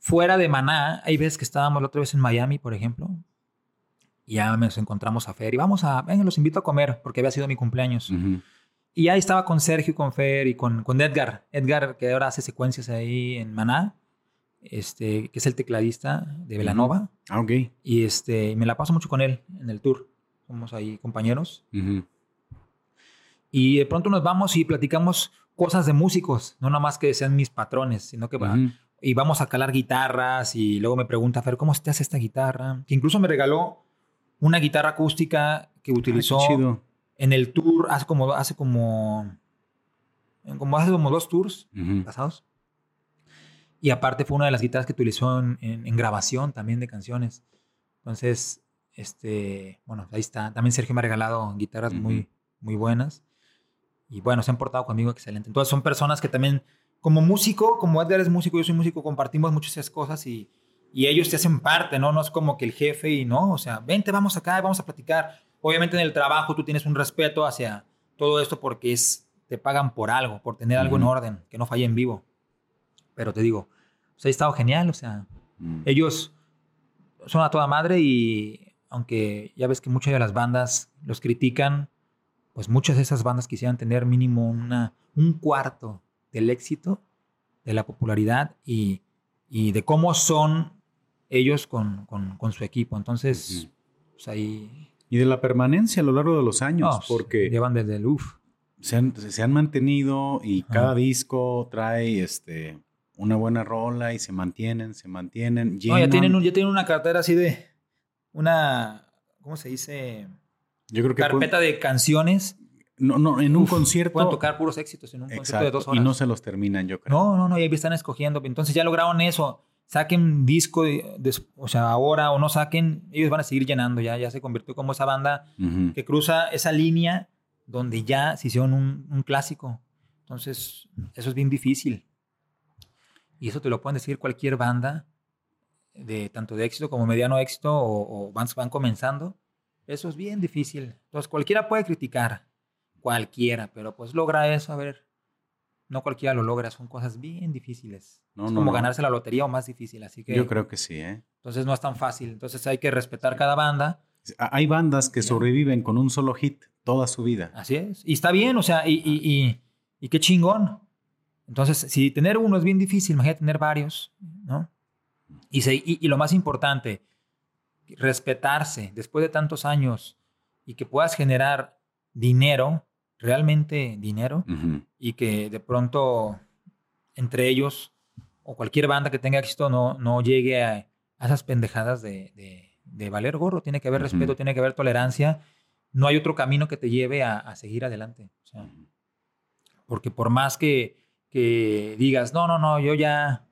fuera de Maná, hay veces que estábamos la otra vez en Miami, por ejemplo, y ya nos encontramos a Fer y vamos a, venga, los invito a comer, porque había sido mi cumpleaños. Y ahí estaba con Sergio, con Fer y con, con Edgar. Edgar, que ahora hace secuencias ahí en Maná, este, que es el tecladista de Velanova. Ah, ok. Y este, me la paso mucho con él en el tour. Somos ahí compañeros. Y de pronto nos vamos y platicamos cosas de músicos, no nada más que sean mis patrones, sino que y vamos a calar guitarras y luego me pregunta Fer, ¿cómo se te hace esta guitarra? Que incluso me regaló una guitarra acústica que utilizó en el tour hace como, hace como, como hace como dos tours pasados. Y aparte fue una de las guitarras que utilizó en, grabación también de canciones. Entonces, este, bueno, ahí está. También Sergio me ha regalado guitarras muy, muy buenas. Y bueno, se han portado conmigo excelente. Entonces son personas que también, como músico, como Edgar es músico, yo soy músico, compartimos muchas esas cosas y, y ellos te hacen parte, ¿no? No es como que el jefe y no, o sea, vente, vamos acá, vamos a platicar Obviamente en el trabajo tú tienes un respeto hacia todo esto porque es, te pagan por algo, por tener algo en orden, que no falle en vivo. Pero te digo, pues ha estado genial, o sea, mm. ellos son a toda madre y aunque ya ves que muchas de las bandas los critican, pues muchas de esas bandas quisieran tener mínimo una, un cuarto del éxito, de la popularidad y, y de cómo son ellos con, con, su equipo. Entonces, pues ahí... Y de la permanencia a lo largo de los años, pues, porque... Llevan desde el UF. Se han, se han mantenido y cada disco trae este, una buena rola y se mantienen, se mantienen. No, ya tienen, ya tienen una cartera así de... Una... ¿Cómo se dice? Yo creo que... Carpeta de canciones no, no, en un concierto. Pueden tocar puros éxitos en un concierto de dos horas. Y no se los terminan, yo creo. No, no, no, y ahí están escogiendo. Entonces ya lograron eso. Saquen disco, o sea, ahora o no saquen, ellos van a seguir llenando ya. Ya se convirtió como esa banda que cruza esa línea donde ya se hicieron un, clásico. Entonces, eso es bien difícil. Y eso te lo pueden decir cualquier banda, de tanto de éxito como mediano éxito, o, van, van comenzando. Eso es bien difícil. Entonces, cualquiera puede criticar cualquiera, pero pues logra eso, a ver, no cualquiera lo logra, son cosas bien difíciles. No, es como ganarse la lotería o más difícil, así que... Yo creo que sí, ¿eh? Entonces no es tan fácil, entonces hay que respetar cada banda. Hay bandas que sobreviven con un solo hit toda su vida. Así es, y está bien, o sea, y, y, y, qué chingón. Entonces, si tener uno es bien difícil, imagínate tener varios, ¿no? Y, se, y, lo más importante, respetarse después de tantos años y que puedas generar dinero realmente dinero y que de pronto entre ellos o cualquier banda que tenga éxito no, no llegue a, esas pendejadas de, de, valer gorro. Tiene que haber respeto, tiene que haber tolerancia. No hay otro camino que te lleve a, seguir adelante. porque por más que, que digas, no, no, no, yo ya,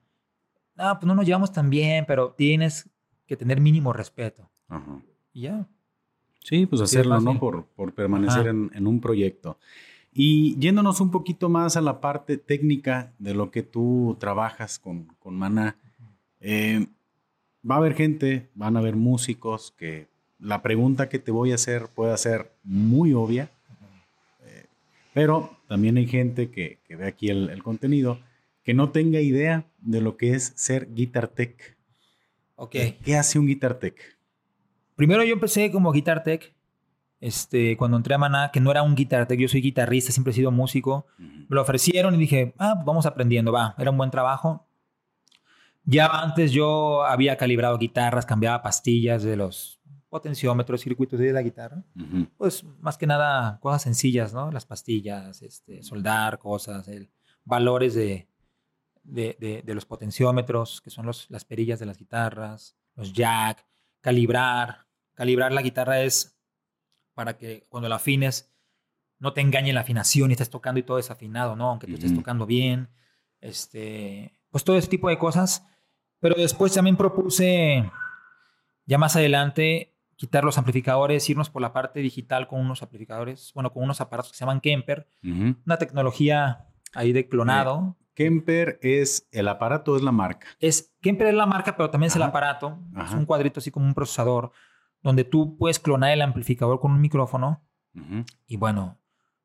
no, pues no nos llevamos tan bien, pero tienes que tener mínimo respeto. Y ya. Sí, pues hacerlo, ¿no? Por, por permanecer en, un proyecto. Y yéndonos un poquito más a la parte técnica de lo que tú trabajas con, con Maná, eh, va a haber gente, van a haber músicos que la pregunta que te voy a hacer puede ser muy obvia, eh, pero también hay gente que, que ve aquí el, el, contenido que no tenga idea de lo que es ser Guitar Tech. Ok. ¿Qué hace un Guitar Tech? Primero yo empecé como Guitar Tech, este, cuando entré a Maná, que no era un Guitar Tech, yo soy guitarrista, siempre he sido músico. Me lo ofrecieron y dije, ah, pues vamos aprendiendo, va, era un buen trabajo. Ya antes yo había calibrado guitarras, cambiaba pastillas de los potenciómetros, circuitos de la guitarra. Pues más que nada cosas sencillas, ¿no? Las pastillas, este, soldar cosas, el, valores de, de, de, los potenciómetros, que son los, las perillas de las guitarras, los jack, calibrar, Calibrar la guitarra es para que cuando la afines no te engañe la afinación y estés tocando y todo desafinado, ¿no? Aunque tú estés tocando bien. Este, pues todo ese tipo de cosas. Pero después también propuse, ya más adelante, quitar los amplificadores, irnos por la parte digital con unos amplificadores, bueno, con unos aparatos que se llaman Kemper. Una tecnología ahí de clonado. Kemper es el aparato, es la marca. Es, Kemper es la marca, pero también es el aparato. Es un cuadrito así como un procesador donde tú puedes clonar el amplificador con un micrófono. Y bueno,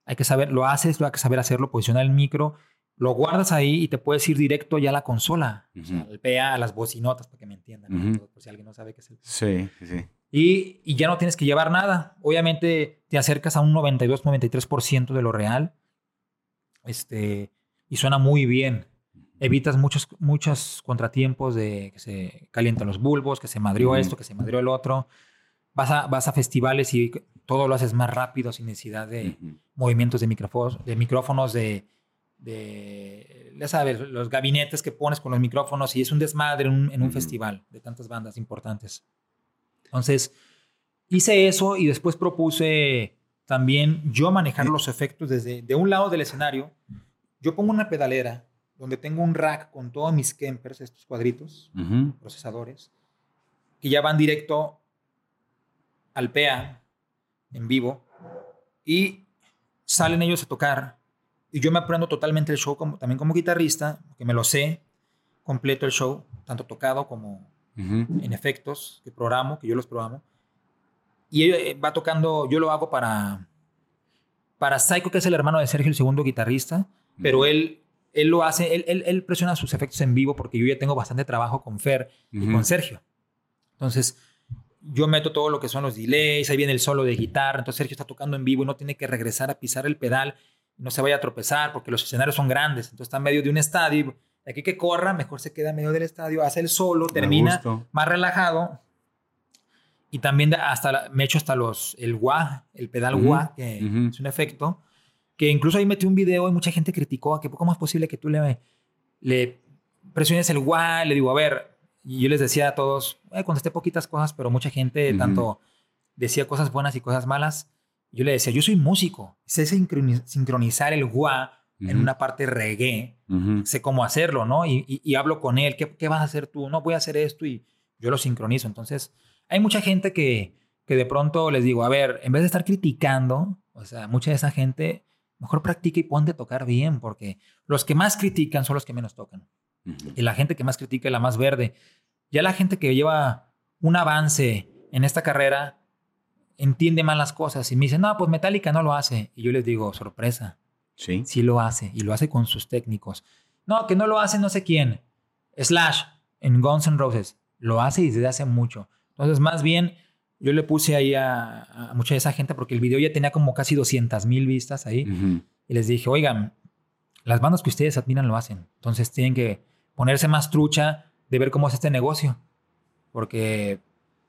hay que saber, lo haces, lo hay que saber hacerlo, posicionar el micro, lo guardas ahí y te puedes ir directo ya a la consola. o sea, al PA, a las bocinotas, para que me entiendan. Por si alguien no sabe qué es el. Sí, sí. Y, y, ya no tienes que llevar nada. Obviamente te acercas a un 92-93% de lo real. Este, y suena muy bien. Evitas muchos, muchos contratiempos de que se calientan los bulbos, que se madrió esto, que se madrió el otro vas a, vas a festivales y todo lo haces más rápido sin necesidad de movimientos de micrófonos, de micrófonos, de, de, ya sabes, los gabinetes que pones con los micrófonos y es un desmadre en un, festival de tantas bandas importantes. Entonces, hice eso y después propuse también yo manejar los efectos desde de un lado del escenario. Yo pongo una pedalera donde tengo un rack con todos mis Kempers, estos cuadritos, procesadores, que ya van directo al PEA en vivo y salen ellos a tocar. Y yo me aprendo totalmente el show como, también como guitarrista, que me lo sé completo el show, tanto tocado como en efectos que programo, que yo los programo. Y él eh, va tocando, yo lo hago para para Psycho, que es el hermano de Sergio, el segundo guitarrista, pero él él lo hace, él, él, él, presiona sus efectos en vivo porque yo ya tengo bastante trabajo con Fer y con Sergio. Entonces, yo meto todo lo que son los delays, ahí viene el solo de guitarra, entonces Sergio está tocando en vivo y no tiene que regresar a pisar el pedal no se vaya a tropezar porque los escenarios son grandes. Entonces está en medio de un estadio. De aquí que corra, mejor se queda en medio del estadio, hace el solo, termina más relajado. Y también hasta me he hecho hasta los el wah, el pedal wah, que es un efecto que incluso ahí metí un video y mucha gente criticó que cómo es posible que tú le, le presiones el wah, le digo, a ver, y yo les decía a todos, eh, contesté poquitas cosas, pero mucha gente tanto decía cosas buenas y cosas malas. Yo le decía, yo soy músico, sé sincronizar el wah en una parte reggae, sé cómo hacerlo, ¿no? Y, hablo con él, ¿qué, ¿qué, vas a hacer tú? No, voy a hacer esto y yo lo sincronizo. Entonces, hay mucha gente que, que de pronto les digo, a ver, en vez de estar criticando, o sea, mucha de esa gente mejor practica y ponte a tocar bien, porque los que más critican son los que menos tocan. Y la gente que más critica es la más verde. Ya la gente que lleva un avance en esta carrera entiende mal las cosas y me dice, no, pues Metallica no lo hace. Y yo les digo, sorpresa. Sí. Sí lo hace y lo hace con sus técnicos. No, que no lo hace no sé quién. Slash en Guns N' Roses lo hace y desde hace mucho. Entonces, más bien, yo le puse ahí a, mucha de esa gente porque el video ya tenía como casi 200 mil vistas ahí. Y les dije, oigan, las bandas que ustedes admiran lo hacen. Entonces tienen que ponerse más trucha de ver cómo es este negocio. Porque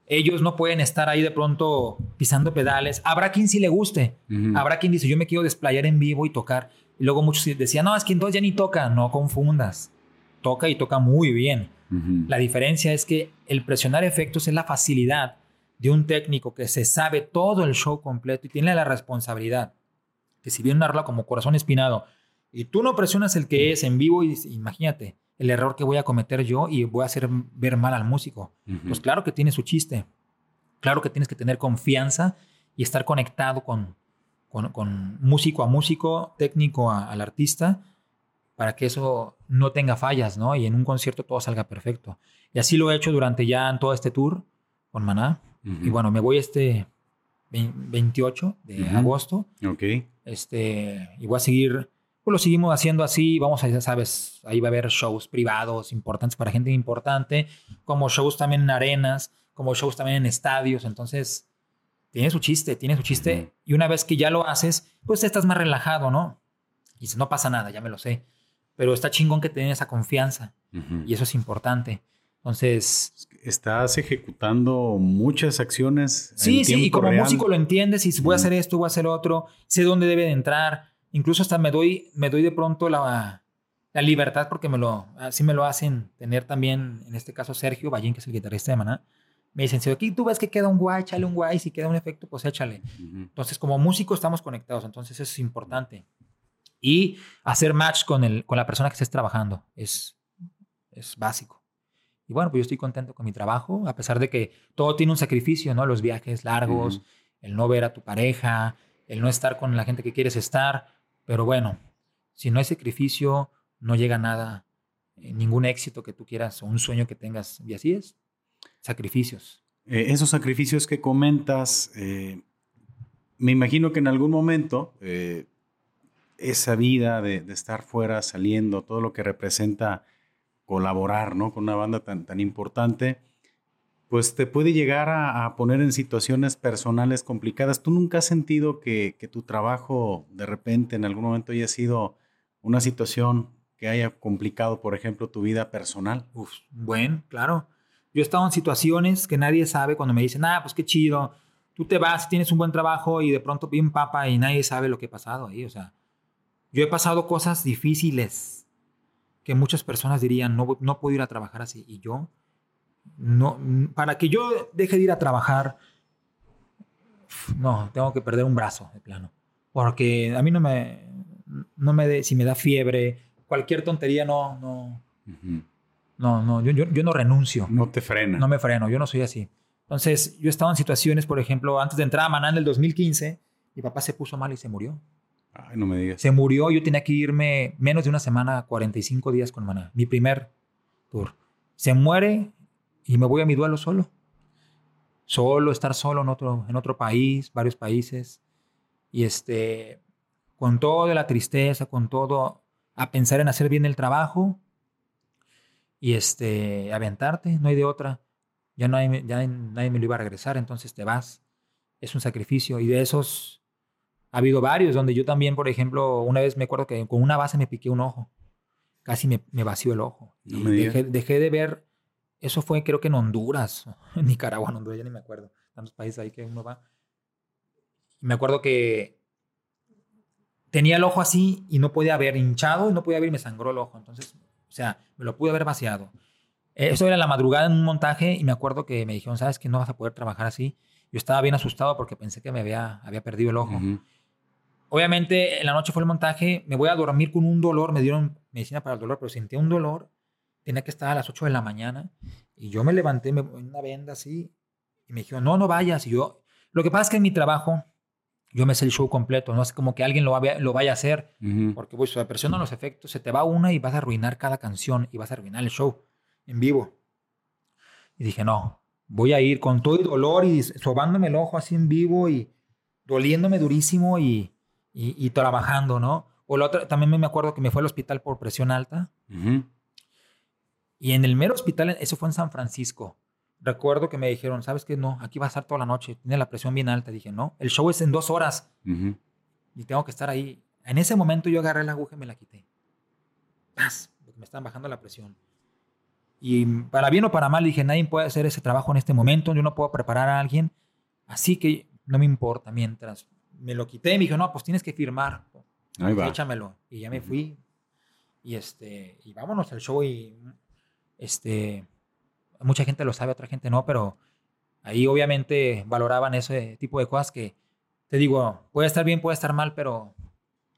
ellos no pueden estar ahí de pronto pisando pedales. Habrá quien sí le guste. Habrá quien dice, yo me quiero desplayar en vivo y tocar. Y luego muchos decían, no, es que entonces ya ni toca. No confundas. Toca y toca muy bien. La diferencia es que el presionar efectos es la facilidad de un técnico que se sabe todo el show completo y tiene la responsabilidad, que si viene una rola como Corazón Espinado y tú no presionas el que es en vivo, y, imagínate el error que voy a cometer yo y voy a hacer ver mal al músico. Pues claro que tiene su chiste. Claro que tienes que tener confianza y estar conectado con, con, músico a músico, técnico al artista, para que eso no tenga fallas, ¿no? Y en un concierto todo salga perfecto. Y así lo he hecho durante ya en todo este tour con Maná. Y bueno, me voy este 28 de agosto. Ok. Este, y voy a seguir, pues lo seguimos haciendo así. Vamos a, ya sabes, ahí va a haber shows privados importantes para gente importante, como shows también en arenas, como shows también en estadios. Entonces, tiene su chiste, tiene su chiste. Y una vez que ya lo haces, pues estás más relajado, ¿no? Y no pasa nada, ya me lo sé. Pero está chingón que tengas esa confianza. Y eso es importante. Entonces. Estás ejecutando muchas acciones. Sí, sí, y como músico lo entiendes y voy a hacer esto, voy a hacer otro, sé dónde debe de entrar. Incluso hasta me doy, me doy de pronto la, la libertad porque me lo, así me lo hacen tener también, en este caso Sergio Ballín, que es el guitarrista de Maná. Me dicen, si aquí tú ves que queda un guay, échale un guay, si queda un efecto, pues échale. Entonces, como músico estamos conectados, entonces eso es importante. Y hacer match con, el, con la persona que estés trabajando es, es básico. Y bueno, pues yo estoy contento con mi trabajo, a pesar de que todo tiene un sacrificio, ¿no? Los viajes largos, el no ver a tu pareja, el no estar con la gente que quieres estar. Pero bueno, si no hay sacrificio, no llega nada, eh, ningún éxito que tú quieras o un sueño que tengas. Y así es, sacrificios. Eh, esos sacrificios que comentas, eh, me imagino que en algún momento esa vida de, de, estar fuera, saliendo, todo lo que representa colaborar ¿no? con una banda tan, tan importante, pues te puede llegar a, poner en situaciones personales complicadas. ¿Tú nunca has sentido que, que, tu trabajo de repente en algún momento haya sido una situación que haya complicado, por ejemplo, tu vida personal? Uf, bueno, claro. Yo he estado en situaciones que nadie sabe cuando me dicen, ah, pues qué chido, tú te vas, tienes un buen trabajo y de pronto bien papa y nadie sabe lo que ha pasado ahí. O sea, yo he pasado cosas difíciles que muchas personas dirían, no, no puedo ir a trabajar así. Y yo, no, para que yo deje de ir a trabajar, no, tengo que perder un brazo de plano. Porque a mí no me, no me de, si me da fiebre, cualquier tontería, no, no, no, no, yo, yo, no renuncio. No te frena. No me freno, yo no soy así. Entonces, yo he estado en situaciones, por ejemplo, antes de entrar a Maná en el 2015, mi papá se puso mal y se murió. No me. Se murió, yo tenía que irme menos de una semana, 45 días con Maná. Mi primer tour. Se muere y me voy a mi duelo solo. Solo, estar solo en otro, en otro país, varios países. Y este, con toda la tristeza, con todo, a pensar en hacer bien el trabajo y este, aventarte, no hay de otra. Ya, no hay, ya nadie me lo iba a regresar, entonces te vas. Es un sacrificio y de esos Ha habido varios donde yo también, por ejemplo, una vez me acuerdo que con una base me piqué un ojo. Casi me, me vació el ojo. No Y dejé, dejé de ver. Eso fue creo que en Honduras, en Nicaragua, en Honduras, ya ni me acuerdo. Tantos países ahí que uno va. Me acuerdo que tenía el ojo así y no podía ver hinchado y no podía ver y me sangró el ojo. Entonces, o sea, me lo pude haber vaciado. Eso era la madrugada en un montaje y me acuerdo que me dijeron, ¿sabes que no vas a poder trabajar así? Yo estaba bien asustado porque pensé que me había, había perdido el ojo. Ujú. Obviamente, en la noche fue el montaje, me voy a dormir con un dolor, me dieron medicina para el dolor, pero sentía un dolor, tenía que estar a las 8 de la mañana y yo me levanté me, en una venda así y me dijeron, no, no vayas. Y yo, lo que pasa es que en mi trabajo, yo me sé el show completo, no es como que alguien lo, vaya- lo vaya a hacer, Ujú. porque pues se presionan los efectos, se te va una y vas a arruinar cada canción y vas a arruinar el show en vivo. Y dije, no, voy a ir con todo el dolor y sobándome el ojo así en vivo y doliéndome durísimo y, y, y trabajando, ¿no? O la otra, también me acuerdo que me fue al hospital por presión alta Ujú. y en el mero hospital, eso fue en San Francisco. Recuerdo que me dijeron, ¿sabes qué? No, aquí va a estar toda la noche, tiene la presión bien alta. Dije, no, el show es en dos horas Ujú. y tengo que estar ahí. En ese momento yo agarré la aguja y me la quité. ¡Paz! Porque me estaban bajando la presión. Y para bien o para mal dije, nadie puede hacer ese trabajo en este momento, yo no puedo preparar a alguien, así que no me importa. Mientras me lo quité, me dijo, no, pues tienes que firmar, Ahí va. échamelo. Y ya me fui. Y este, y vámonos al show y este, mucha gente lo sabe, otra gente no, pero ahí obviamente valoraban ese tipo de cosas que, te digo, puede estar bien, puede estar mal, pero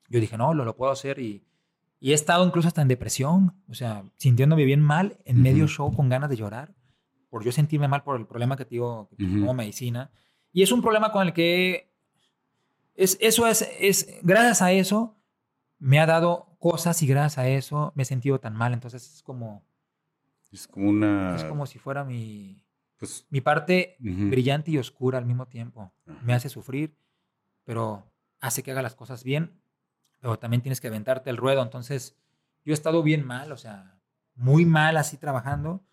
yo dije, no, lo, lo puedo hacer y, y he estado incluso hasta en depresión, o sea, sintiéndome bien mal en medio Ujú. show con ganas de llorar, por yo sentirme mal por el problema que que Ujú. tomo medicina. Y es un problema con el que es, eso es, es, gracias a eso me ha dado cosas y gracias a eso me he sentido tan mal. Entonces es como, Es como una. es como si fuera mi, Pues. mi parte brillante y oscura al mismo tiempo. Me hace sufrir, pero hace que haga las cosas bien, pero también tienes que aventarte el ruedo. Entonces yo he estado bien mal, o sea, muy mal así trabajando.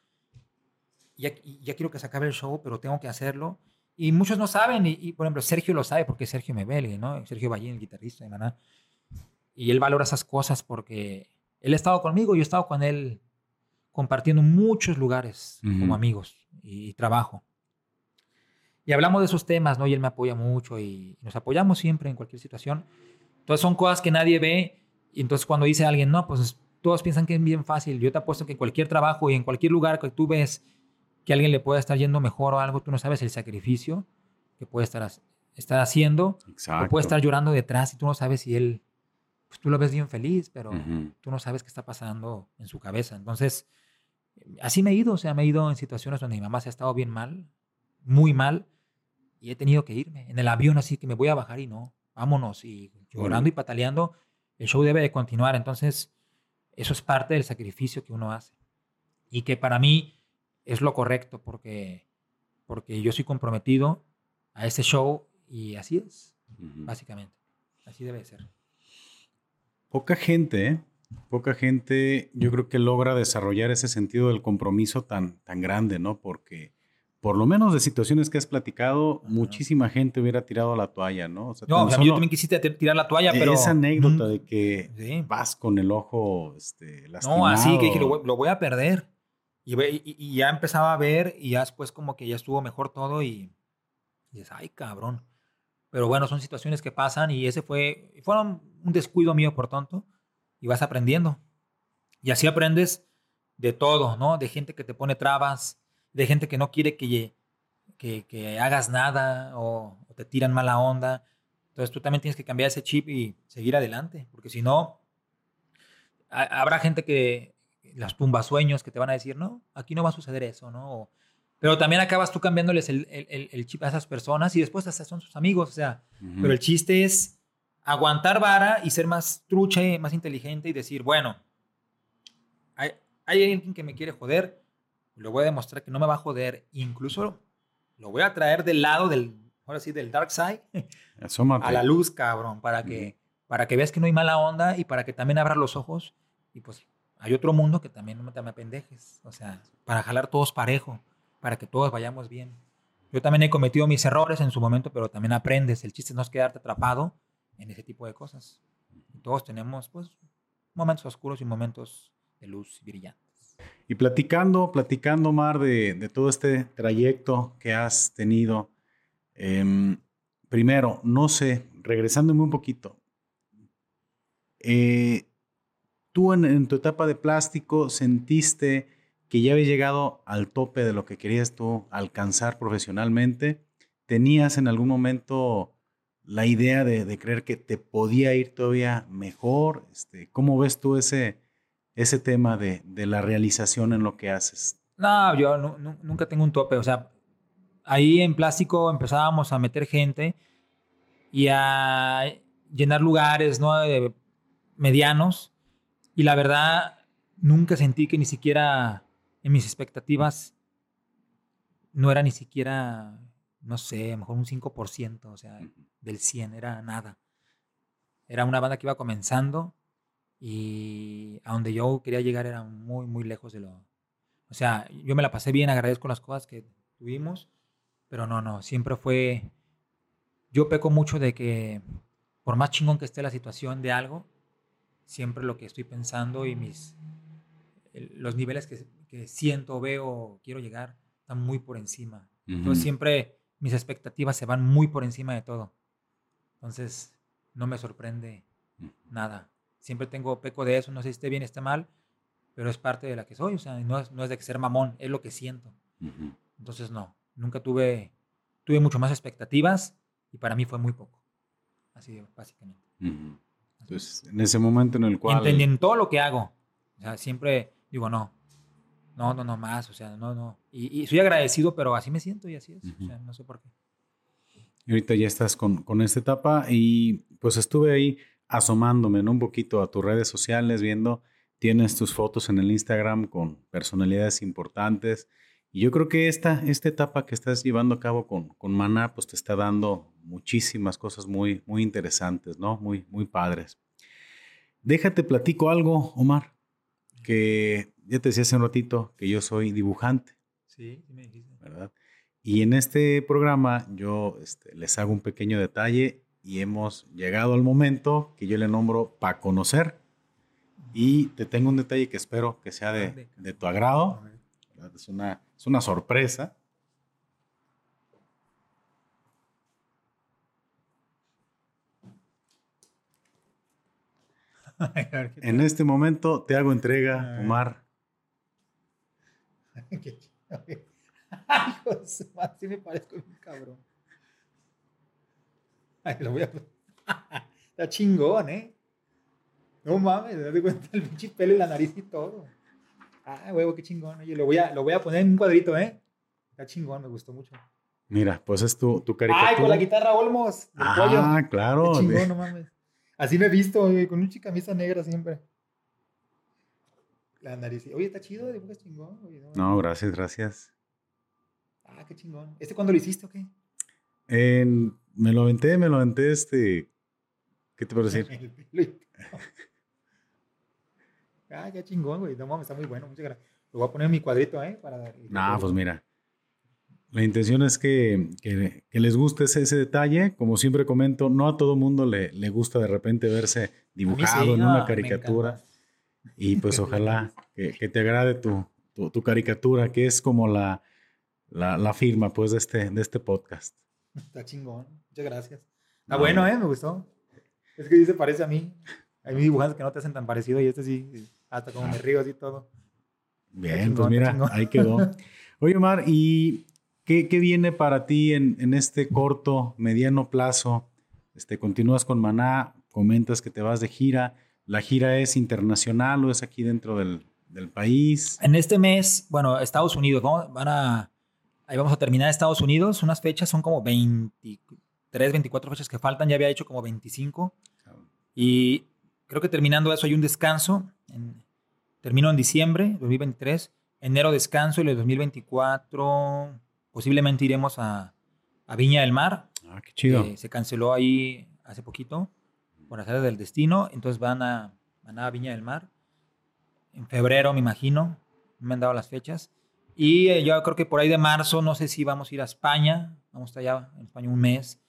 Ya, ya quiero que se acabe el show, pero tengo que hacerlo. Y muchos no saben, y, y, por ejemplo, Sergio lo sabe porque Sergio me ve, ¿no? Sergio Ballín, el guitarrista de Maná. Y él valora esas cosas porque él ha estado conmigo, yo he estado con él compartiendo muchos lugares Ujú. como amigos y, y trabajo. Y hablamos de esos temas, ¿no? Y él me apoya mucho y nos apoyamos siempre en cualquier situación. Entonces son cosas que nadie ve y entonces cuando dice alguien, no, pues todos piensan que es bien fácil. Yo te apuesto que en cualquier trabajo y en cualquier lugar que tú ves que a alguien le pueda estar yendo mejor o algo, tú no sabes el sacrificio que puede estar, estar haciendo Exacto. o puede estar llorando detrás y tú no sabes si él, pues tú lo ves bien feliz, pero tú no sabes qué está pasando en su cabeza. Entonces, así me he ido, o sea, me he ido en situaciones donde mi mamá se ha estado bien mal, muy mal, y he tenido que irme. En el avión así que me voy a bajar y no, vámonos, y llorando y pataleando, el show debe de continuar. Entonces, eso es parte del sacrificio que uno hace. Y que para mí es lo correcto, porque, porque yo soy comprometido a ese show y así es, básicamente. Así debe de ser. Poca gente, ¿eh? poca gente, yo creo que logra desarrollar ese sentido del compromiso tan, tan grande, ¿no? Porque por lo menos de situaciones que has platicado, Ajá. muchísima gente hubiera tirado la toalla, ¿no? O sea, No, tan o sea, solo yo también quisiste tirar la toalla, pero... esa anécdota de que Sí. vas con el ojo este, lastimado. No, así que dije, lo voy, lo voy a perder. Y, ya empezaba a ver y ya después como que ya estuvo mejor todo y, dices, ay, cabrón. Pero bueno, son situaciones que pasan y ese fue, fueron un descuido mío por tonto y vas aprendiendo. Y así aprendes de todo, ¿no? De gente que te pone trabas, de gente que no quiere que, que, que hagas nada o, o te tiran mala onda. Entonces tú también tienes que cambiar ese chip y seguir adelante, porque si no, ha- habrá gente que las tumbasueños que te van a decir, no, aquí no va a suceder eso, ¿no? O- pero también acabas tú cambiándoles el, el- el- chip a esas personas y después hasta son sus amigos, o sea, pero el chiste es aguantar vara y ser más trucha y más inteligente y decir, bueno, hay, hay alguien que me quiere joder, le voy a demostrar que no me va a joder, incluso lo voy a traer del lado del, ahora sí, del dark side Asómate. a la luz, cabrón, para que, para que veas que no hay mala onda y para que también abras los ojos y pues hay otro mundo que también no me apendejes, o sea, para jalar todos parejo, para que todos vayamos bien. Yo también he cometido mis errores en su momento, pero también aprendes. El chiste no es quedarte atrapado en ese tipo de cosas. Y todos tenemos, pues, momentos oscuros y momentos de luz brillantes. Y platicando, platicando, Mar, de, todo este trayecto que has tenido, em, primero, no sé, regresándome un poquito, eh, tú en, tu etapa de plástico sentiste que ya habías llegado al tope de lo que querías tú alcanzar profesionalmente. ¿Tenías en algún momento la idea de, creer que te podía ir todavía mejor? Este, ¿Cómo ves tú ese, tema de, la realización en lo que haces? No, yo nunca tengo un tope. O sea, ahí en plástico empezábamos a meter gente y a llenar lugares ¿no? medianos. Y la verdad, nunca sentí que ni siquiera en mis expectativas no era ni siquiera, no sé, a lo mejor un 5%, o sea, del 100, era nada. Era una banda que iba comenzando y a donde yo quería llegar era muy, muy lejos de lo... O sea, yo me la pasé bien, agradezco las cosas que tuvimos, pero no, no, siempre fue... Yo peco mucho de que por más chingón que esté la situación de algo, siempre lo que estoy pensando y mis... los niveles que, que siento, veo, quiero llegar, están muy por encima. Entonces siempre mis expectativas se van muy por encima de todo. Entonces no me sorprende nada siempre tengo peco de eso, no sé si esté bien, esté mal, pero es parte de la que soy, o sea, no es, no es de que ser mamón, es lo que siento. Entonces, no, nunca tuve, tuve mucho más expectativas y para mí fue muy poco. Así, básicamente. Entonces, en ese momento en el cual... en todo lo que hago, o sea, siempre digo, no, no, no, no más, o sea, no, no. Y, soy agradecido, pero así me siento y así es, o sea, no sé por qué. Y ahorita ya estás con, con esta etapa y pues estuve ahí asomándome un poquito a tus redes sociales, viendo, tienes tus fotos en el Instagram con personalidades importantes. Y yo creo que esta, esta etapa que estás llevando a cabo con, con Maná, pues te está dando muchísimas cosas muy, muy interesantes, ¿no? Muy, muy padres. Déjate platico algo, Omar, que ya te decía hace un ratito que yo soy dibujante. Sí, me dijiste. ¿Verdad? Y en este programa yo este, les hago un pequeño detalle y hemos llegado al momento que yo le nombro para conocer. Y te tengo un detalle que espero que sea de, de tu agrado. Es una, es una sorpresa. En este momento te hago entrega, Omar. Ay, José, sí me parezco un cabrón. Ay, lo voy a... Está chingón, ¿eh? No mames, te das cuenta el pinche pelo y la nariz y todo. Ah, huevo, qué chingón. Oye, lo voy a, lo voy a poner en un cuadrito, ¿eh? Está chingón, me gustó mucho. Mira, pues es tu, tu caricatura. Ay, con la guitarra Olmos. Ah, claro. Qué chingón, no mames. Así me he visto, güey, con una camisa negra siempre. La nariz. Oye, está chido, dibujas chingón, güey. No, gracias, gracias. Ah, qué chingón. ¿Este cuándo lo hiciste o qué? En me lo aventé, me lo aventé este. ¿Qué te puedo decir? ah, ya chingón, güey. No mames, está muy bueno. Muchas gracias. Lo voy a poner en mi cuadrito, ¿eh? Para nah, pues mira. La intención es que, que, les guste ese, ese, detalle. Como siempre comento, no a todo mundo le, le gusta de repente verse dibujado en una caricatura. Y pues ojalá que, que te agrade tu, tu, tu, caricatura, que es como la, la, la firma pues, de, este, de este podcast. Está chingón. Muchas gracias. Está bueno, ¿eh? Me gustó. Es que dice parece a mí. Hay dibujantes que no te hacen tan parecido y este sí, hasta como me río así todo. Bien, pues mira, ahí quedó. Oye, Omar, ¿y qué, viene para ti en, en, este corto, mediano plazo? Este, continúas con Maná, comentas que te vas de gira. ¿La gira es internacional o es aquí dentro del, país? En este mes, bueno, Estados Unidos, vamos, van a Ahí vamos a terminar Estados Unidos. Unas fechas son como 23, 24 fechas que faltan. Ya había hecho como 25. Y creo que terminando eso hay un descanso. termino en diciembre 2023. Enero descanso y el 2024 posiblemente iremos a, Viña del Mar. Ah, qué chido. se canceló ahí hace poquito por hacer del destino. Entonces van a, van a Viña del Mar. En febrero, me imagino. me han dado las fechas. Y eh, yo creo que por ahí de marzo, no sé si vamos a ir a España, vamos a estar allá en España un mes,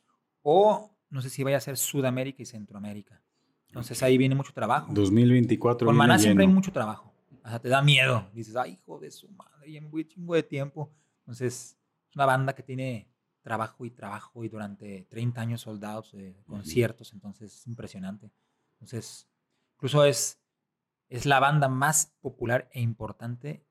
o no sé si vaya a ser Sudamérica y Centroamérica. Entonces ahí viene mucho trabajo. 2024. Con Maná siempre hay mucho trabajo. O sea, te da miedo. Dices, ay, hijo de su madre, y en muy chingo de tiempo. Entonces, es una banda que tiene trabajo y trabajo y durante 30 años soldados, eh, conciertos, entonces es impresionante. Entonces, incluso es, es la banda más popular e importante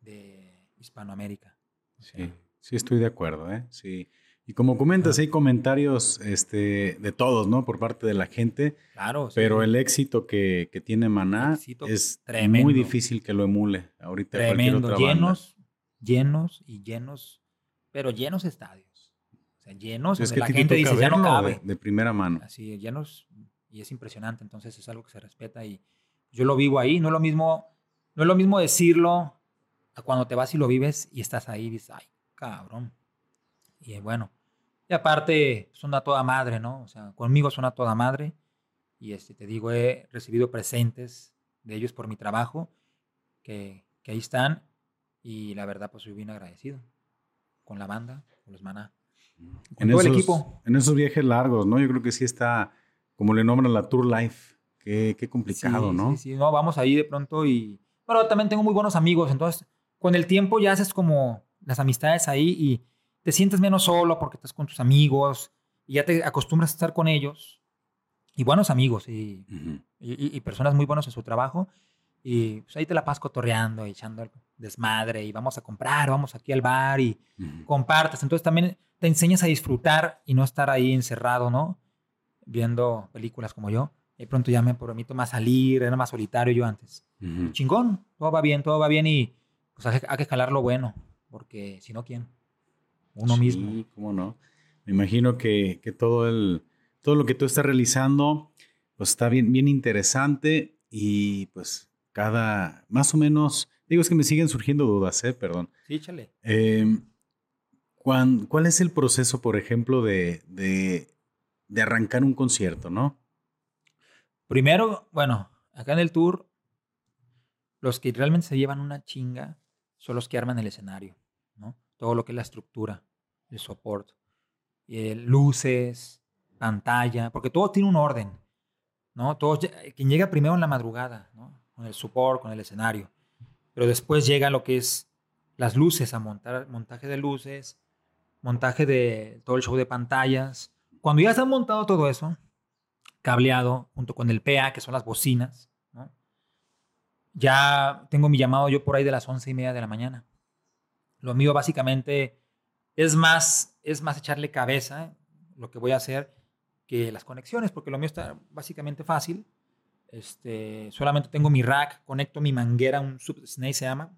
de Hispanoamérica. Sí, sí, estoy de acuerdo, ¿eh? Sí. Y como comentas, hay comentarios este, de todos, ¿no? Por parte de la gente, Claro, sí. pero el éxito que, que tiene Maná es tremendo. muy difícil que lo emule ahorita cualquier tremendo, banda. llenos, llenos y llenos, pero llenos estadios. O sea, llenos, Es donde que la gente dice, ya no cabe. de, primera mano. Así, llenos y es impresionante. Entonces es algo que se respeta y yo lo vivo ahí. No es lo mismo, no es lo mismo decirlo a cuando te vas y lo vives y estás ahí y dices, ay, cabrón. Y bueno, y aparte son a toda madre, ¿no? O sea, conmigo son a toda madre y este, te digo, he recibido presentes de ellos por mi trabajo que, que ahí están y la verdad pues soy bien agradecido con la banda, con los maná. Con todo el equipo. En esos viajes largos, ¿no? Yo creo que sí está, como le nombran la Tour Life. Qué, qué complicado, Sí, ¿no? Sí, sí, no, vamos ahí de pronto y... Bueno, también tengo muy buenos amigos, entonces con el tiempo ya haces como las amistades ahí y te sientes menos solo porque estás con tus amigos y ya te acostumbras a estar con ellos y buenos amigos y, Ujú. y- y- y personas muy buenas en su trabajo y pues ahí te la pasas cotorreando y echando el desmadre y vamos a comprar, vamos aquí al bar y Ujú. compartes. Entonces también te enseñas a disfrutar y no estar ahí encerrado, ¿no? Viendo películas como yo. De pronto ya me permito más salir, era más solitario yo antes. Ujú. Chingón, todo va bien, todo va bien y pues hay, hay que jalar lo bueno, porque si no, ¿quién? Uno Sí, mismo. cómo no. Me imagino que, que todo, el, todo lo que tú estás realizando pues está bien, bien interesante y pues cada, más o menos, digo es que me siguen surgiendo dudas, ¿eh? Perdón. Sí, échale. Eh, ¿cuán- ¿Cuál es el proceso, por ejemplo, de, de, de arrancar un concierto, no? Primero, bueno, acá en el tour, los que realmente se llevan una chinga son los que arman el escenario, ¿no? Todo lo que es la estructura, el soporte, eh, luces, pantalla, porque todo tiene un orden, ¿no? Todo, quien llega primero en la madrugada, ¿no? Con el support, con el escenario, pero después llega lo que es las luces, a montar montaje de luces, montaje de todo el show de pantallas. Cuando ya está montado todo eso, cableado junto con el PA, que son las bocinas. Ya tengo mi llamado yo por ahí de las once y media de la mañana. Lo mío básicamente es más, es más echarle cabeza ¿eh? lo que voy a hacer que las conexiones, porque lo mío está básicamente fácil. Este, solamente tengo mi rack, conecto mi manguera, un Sub Snake se llama,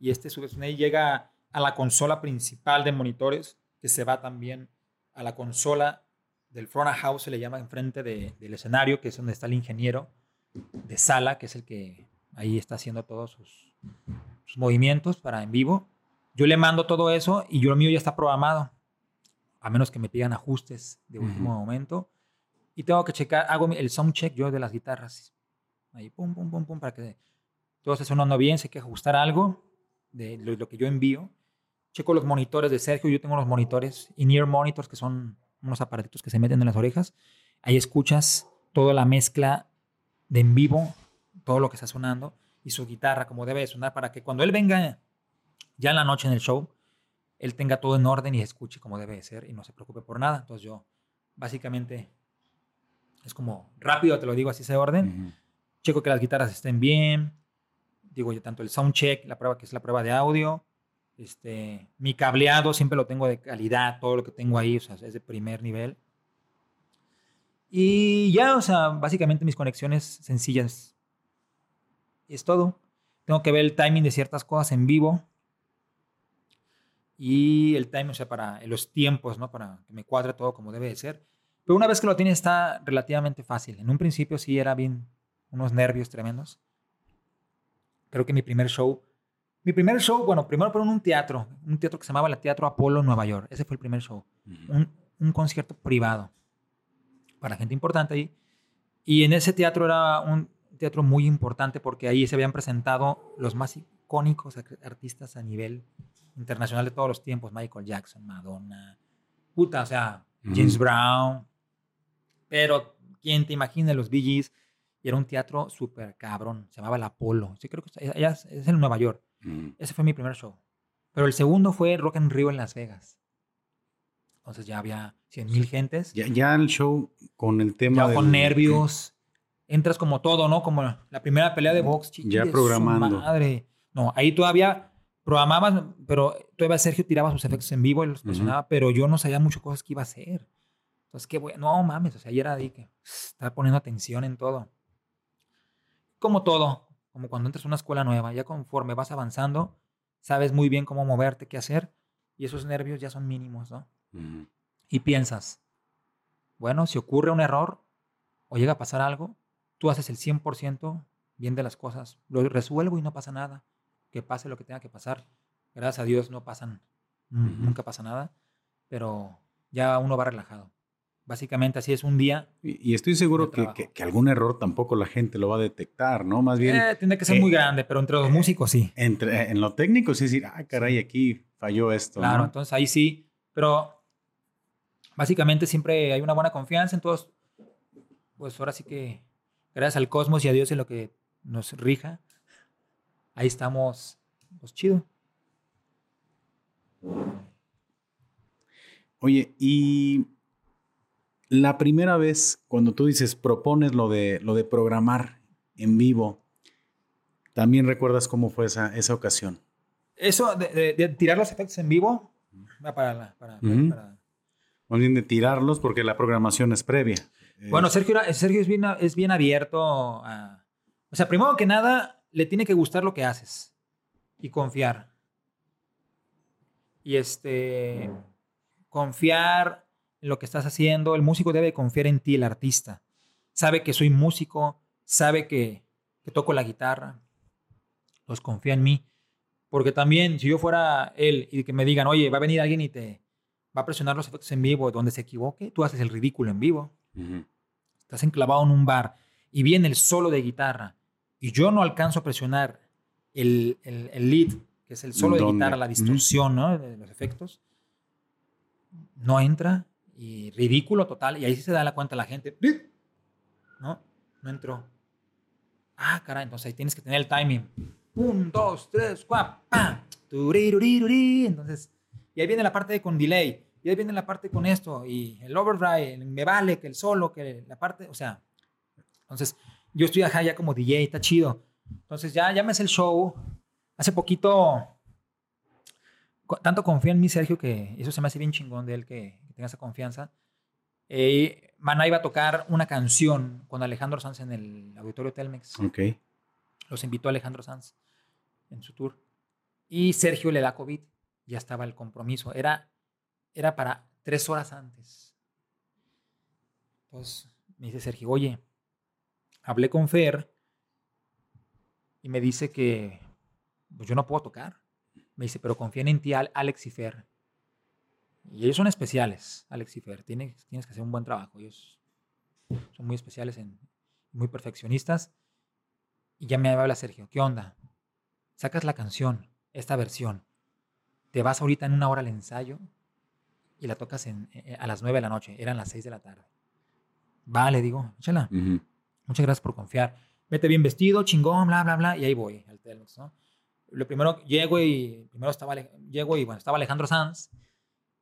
y este Sub Snake llega a la consola principal de monitores, que se va también a la consola del front of house, se le llama enfrente de, del escenario, que es donde está el ingeniero de sala, que es el que ahí está haciendo todos sus, sus movimientos para en vivo. Yo le mando todo eso y yo lo mío ya está programado, a menos que me pidan ajustes de último momento. Y tengo que checar, hago el sound check yo de las guitarras. Ahí, pum, pum, pum, pum, para que todo esté sonando bien. Sé que ajustar algo de lo, lo que yo envío. Checo los monitores de Sergio. Yo tengo los monitores, in-ear monitors, que son unos aparatitos que se meten en las orejas. Ahí escuchas toda la mezcla de en vivo, todo lo que está sonando y su guitarra como debe de sonar para que cuando él venga ya en la noche en el show, él tenga todo en orden y escuche como debe de ser y no se preocupe por nada. Entonces yo básicamente es como rápido, te lo digo así ese orden. Ujú. Checo que las guitarras estén bien. Digo yo tanto el sound check, la prueba que es la prueba de audio. Este, mi cableado siempre lo tengo de calidad, todo lo que tengo ahí, o sea, es de primer nivel. Y ya, o sea, básicamente mis conexiones sencillas. Es todo. Tengo que ver el timing de ciertas cosas en vivo. Y el timing, o sea, para los tiempos, ¿no? Para que me cuadre todo como debe de ser. Pero una vez que lo tienes está relativamente fácil. En un principio sí era bien, unos nervios tremendos. Creo que mi primer show, mi primer show, bueno, primero fue en un teatro, un teatro que se llamaba el Teatro Apolo Nueva York. Ese fue el primer show. Un, un concierto privado para gente importante ahí. Y en ese teatro era un teatro muy importante porque ahí se habían presentado los más icónicos ar- artistas a nivel internacional de todos los tiempos. Michael Jackson, Madonna, puta, o sea, James. Brown, Pero, ¿quién te imagina los Bee Gees? Y era un teatro súper cabrón. Se llamaba El Apolo. Sí, creo que es, es en Nueva York. Ese fue mi primer show. Pero el segundo fue Rock and Rio en Las Vegas. Entonces ya había 100 mil gentes. Ya, ya, el show con el tema. Ya con nervios. Entras como todo, ¿no? Como la primera pelea de box. ya programando. Madre. No, ahí todavía programabas, pero todavía Sergio tiraba sus efectos en vivo y los presionaba, pero yo no sabía mucho cosas que iba a hacer. Entonces, qué bueno. No mames, o sea, ayer era de que estaba poniendo atención en todo. Como todo, como cuando entras a una escuela nueva, ya conforme vas avanzando, sabes muy bien cómo moverte, qué hacer, y esos nervios ya son mínimos, ¿no? Y piensas, bueno, si ocurre un error o llega a pasar algo, tú haces el 100% bien de las cosas, lo resuelvo y no pasa nada, que pase lo que tenga que pasar. Gracias a Dios no pasan, nunca pasa nada, pero ya uno va relajado. Básicamente así es un día. Y, estoy seguro que, que, algún error tampoco la gente lo va a detectar, ¿no? Más bien... Eh, tiene que ser muy grande, pero entre los músicos sí. Entre, en lo técnico sí decir, ah, caray, aquí falló esto. Claro, entonces ahí sí, pero básicamente siempre hay una buena confianza en todos. Pues ahora sí que gracias al cosmos y a Dios en lo que nos rija, ahí estamos, pues chido. Oye, y la primera vez cuando tú dices propones lo de, lo de programar en vivo, ¿también recuerdas cómo fue esa, esa ocasión? Eso de, tirar los efectos en vivo, para, para, Más bien de tirarlos porque la programación es previa. Bueno, Sergio, Sergio es, bien, es bien abierto a... O sea, primero que nada, le tiene que gustar lo que haces y confiar. Y este, confiar en lo que estás haciendo. El músico debe confiar en ti, el artista. Sabe que soy músico, sabe que, que toco la guitarra. Pues confía en mí. Porque también, si yo fuera él y que me digan, oye, va a venir alguien y te va a presionar los efectos en vivo, donde se equivoque, tú haces el ridículo en vivo. Estás enclavado en un bar y viene el solo de guitarra y yo no alcanzo a presionar el, el, lead, que es el solo de guitarra, la distorsión ¿no? de los efectos, no entra y ridículo total. Y ahí sí se da la cuenta la gente. ¿No? No entró. Ah, caray, entonces ahí tienes que tener el timing. Un, dos, tres, cuatro, ¡pam! Entonces, y ahí viene la parte de con delay. Y ahí viene la parte con esto. Y el overdrive, me vale, que el solo, que la parte, o sea. Entonces, yo estoy acá ya como DJ, está chido. Entonces, ya, ya me el show. Hace poquito tanto confía en mí, Sergio, que eso se me hace bien chingón de él que, tenga esa confianza. Eh, Maná iba a tocar una canción con Alejandro Sanz en el Auditorio Telmex. Ok. Los invitó a Alejandro Sanz en su tour. Y Sergio le da COVID. Ya estaba el compromiso. Era, era para tres horas antes. Entonces me dice Sergio, oye, hablé con Fer y me dice que pues yo no puedo tocar. Me dice, pero confían en ti, Alex y Fer. Y ellos son especiales, Alex y Fer. Tienes, tienes que hacer un buen trabajo. Ellos son muy especiales, en, muy perfeccionistas. Y ya me habla Sergio, ¿qué onda? Sacas la canción, esta versión. Te vas ahorita en una hora al ensayo y la tocas en, eh, a las nueve de la noche. Eran las seis de la tarde. Vale, digo, échala. Muchas gracias por confiar. Vete bien vestido, chingón, bla, bla, bla. Y ahí voy al Telmex, ¿no? Lo primero, llego y primero estaba, llego y bueno, estaba Alejandro Sanz.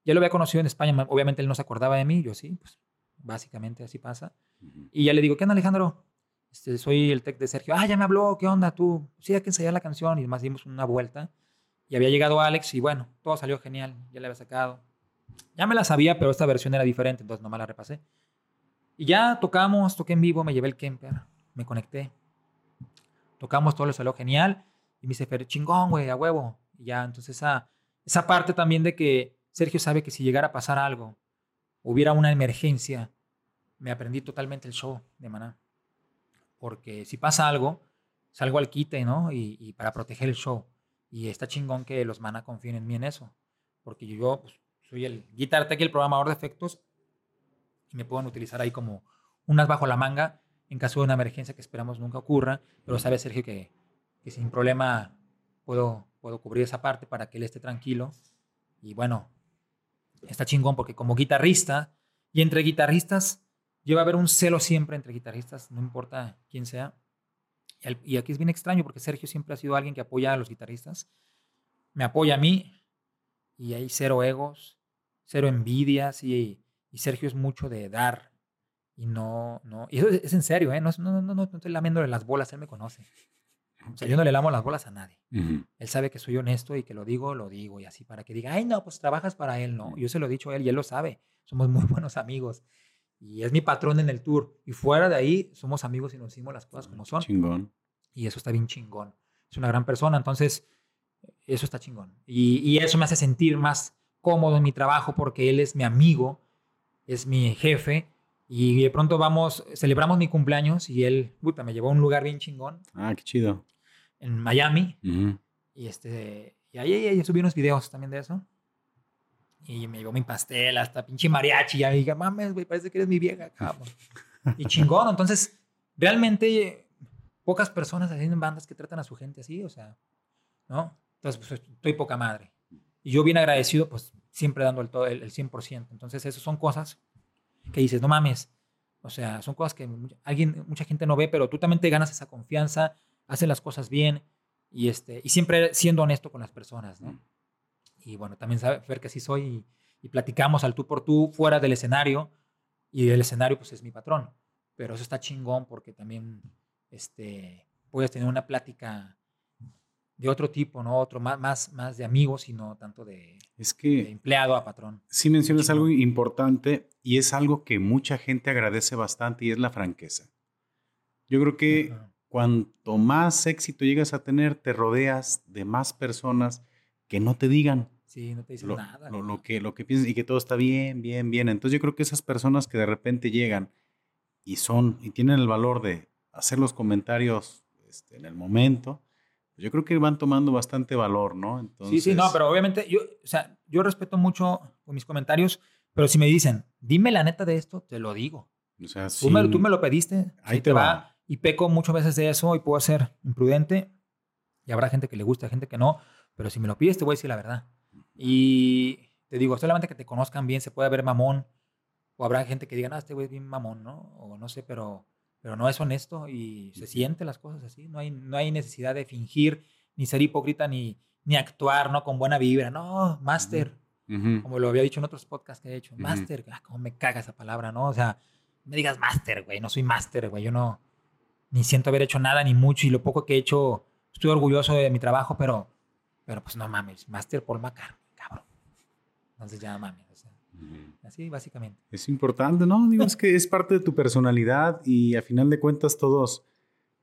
Ya lo había conocido en España, obviamente él no se acordaba de mí, yo sí, pues básicamente así pasa. Y ya le digo, ¿qué onda Alejandro? Este, soy el tech de Sergio. Ah, ya me habló, ¿qué onda tú? Sí, hay que ensayar la canción y además dimos una vuelta. Y había llegado Alex y bueno, todo salió genial, ya le había sacado. Ya me la sabía, pero esta versión era diferente, entonces no me la repasé. Y ya tocamos, toqué en vivo, me llevé el Kemper, me conecté. Tocamos, todo lo salió genial. Y me dice, pero chingón, güey, a huevo. Y ya, entonces esa, esa parte también de que Sergio sabe que si llegara a pasar algo, hubiera una emergencia, me aprendí totalmente el show de Maná. Porque si pasa algo, salgo al quite, ¿no? Y, para proteger el show. Y está chingón que los Maná confíen en mí en eso. Porque yo pues, soy el guitar tech y el programador de efectos y me pueden utilizar ahí como unas bajo la manga en caso de una emergencia que esperamos nunca ocurra. Pero sabe Sergio que que sin problema puedo, puedo cubrir esa parte para que él esté tranquilo. Y bueno, está chingón porque como guitarrista, y entre guitarristas, lleva a haber un celo siempre entre guitarristas, no importa quién sea. Y, aquí es bien extraño porque Sergio siempre ha sido alguien que apoya a los guitarristas. Me apoya a mí y hay cero egos, cero envidias y, y Sergio es mucho de dar y no, no, y eso es, en serio, ¿eh? No, no, no, no, estoy lamiéndole las bolas, él me conoce. O sea, yo no le lamo las bolas a nadie. Él sabe que soy honesto y que lo digo, lo digo y así para que diga, ay, no, pues trabajas para él, no. Yo se lo he dicho a él y él lo sabe. Somos muy buenos amigos y es mi patrón en el tour. Y fuera de ahí, somos amigos y nos decimos las cosas como son. Chingón. Y eso está bien chingón. Es una gran persona, entonces eso está chingón. Y, y, eso me hace sentir más cómodo en mi trabajo porque él es mi amigo, es mi jefe. Y de pronto vamos, celebramos mi cumpleaños y él, puta, me llevó a un lugar bien chingón. Ah, qué chido. En Miami. Y este, y ahí, ahí subí unos videos también de eso. Y me llevó mi pastel, hasta pinche mariachi. Y dije, mames, güey, parece que eres mi vieja, cabrón. y chingón. Entonces, realmente, pocas personas haciendo bandas que tratan a su gente así, o sea, ¿no? Entonces, pues, estoy poca madre. Y yo bien agradecido, pues, siempre dando el, todo, el, 100%. Entonces, esas son cosas que dices, no mames. O sea, son cosas que alguien, mucha gente no ve, pero tú también te ganas esa confianza, haces las cosas bien y, este, y siempre siendo honesto con las personas, ¿no? y bueno, también saber que así soy y, platicamos al tú por tú fuera del escenario y el escenario pues es mi patrón. Pero eso está chingón porque también este, puedes tener una plática de otro tipo, ¿no? Otro más, más, más de amigos y no tanto de, es que empleado a patrón. Sí mencionas algo importante y es algo que mucha gente agradece bastante y es la franqueza. Yo creo que cuanto más éxito llegas a tener, te rodeas de más personas que no te digan, Sí, no te dicen lo, nada. Lo, que, lo que piensas y que todo está bien, bien, bien. Entonces yo creo que esas personas que de repente llegan y son y tienen el valor de hacer los comentarios este, en el momento, yo creo que van tomando bastante valor, ¿no? Entonces... Sí, sí, no, pero obviamente yo, o sea, yo respeto mucho mis comentarios, pero si me dicen, dime la neta de esto, te lo digo. O sea, tú, me, tú me lo pediste, ahí te va. Y peco muchas veces de eso y puedo ser imprudente. Y habrá gente que le gusta, gente que no. Pero si me lo pides, te voy a decir la verdad. Y te digo, solamente que te conozcan bien, se puede ver mamón. O habrá gente que diga, ah, este güey es bien mamón, ¿no? O no sé, pero, pero no es honesto y se siente las cosas así. No hay, no hay necesidad de fingir, ni ser hipócrita, ni, ni actuar, ¿no? Con buena vibra. No, máster. Como lo había dicho en otros podcasts que he hecho. Máster. Ah, cómo me caga esa palabra, ¿no? O sea, me digas máster, güey. No soy máster, güey. Yo no, ni siento haber hecho nada, ni mucho. Y lo poco que he hecho, estoy orgulloso de mi trabajo, pero pero pues no mames, Master Paul McCartney, cabrón. Entonces ya mames. Así básicamente. Es importante, ¿no? Digo, es que es parte de tu personalidad y a final de cuentas todos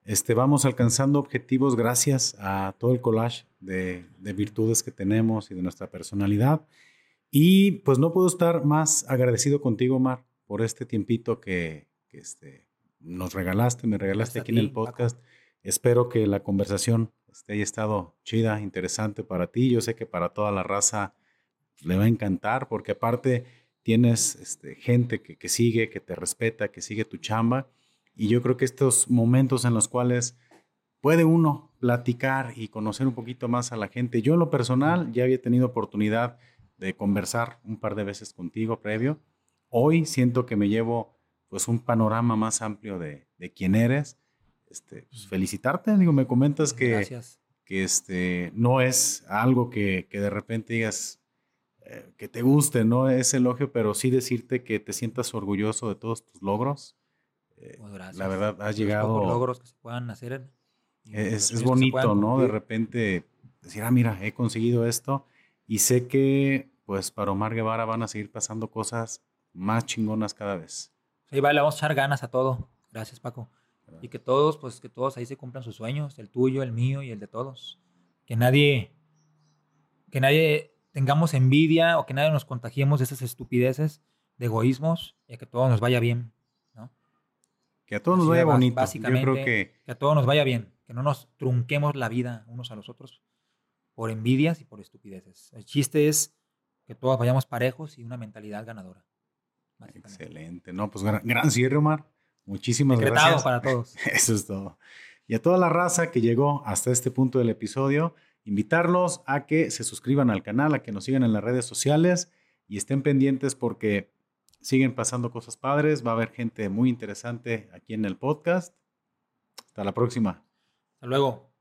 este, vamos alcanzando objetivos gracias a todo el collage de, de, virtudes que tenemos y de nuestra personalidad. Y pues no puedo estar más agradecido contigo, Omar, por este tiempito que, que este, nos regalaste, me regalaste aquí en el podcast. Espero que la conversación este, haya estado chida, interesante para ti. Yo sé que para toda la raza le va a encantar porque aparte tienes este, gente que, que, sigue, que te respeta, que sigue tu chamba. Y yo creo que estos momentos en los cuales puede uno platicar y conocer un poquito más a la gente. Yo en lo personal ya había tenido oportunidad de conversar un par de veces contigo previo. Hoy siento que me llevo pues un panorama más amplio de, de quién eres este, pues, felicitarte. Digo, me comentas que, que este, no es algo que, que de repente digas eh, que te guste, no es elogio, pero sí decirte que te sientas orgulloso de todos tus logros. Eh, pues, la verdad, has llegado. Los logros que se puedan hacer. Es, es bonito, ¿no? De repente decir, ah, mira, he conseguido esto y sé que, pues, para Omar Guevara van a seguir pasando cosas más chingonas cada vez. Sí, vale, vamos a echar ganas a todo. Gracias, Paco. Y que todos, pues que todos ahí se cumplan sus sueños, el tuyo, el mío y el de todos. Que nadie, que nadie tengamos envidia o que nadie nos contagiemos de esas estupideces, de egoísmos, y que todo nos vaya bien, ¿no? Que a todos nos vaya bonito. Básicamente, Yo creo que... que a todos nos vaya bien, que no nos trunquemos la vida unos a los otros por envidias y por estupideces. El chiste es que todos vayamos parejos y una mentalidad ganadora. Excelente. No, pues gran, gran cierre, Omar. Muchísimas gracias. para todos. Eso es todo. Y a toda la raza que llegó hasta este punto del episodio, invitarlos a que se suscriban al canal, a que nos sigan en las redes sociales y estén pendientes porque siguen pasando cosas padres, va a haber gente muy interesante aquí en el podcast. Hasta la próxima. Hasta luego.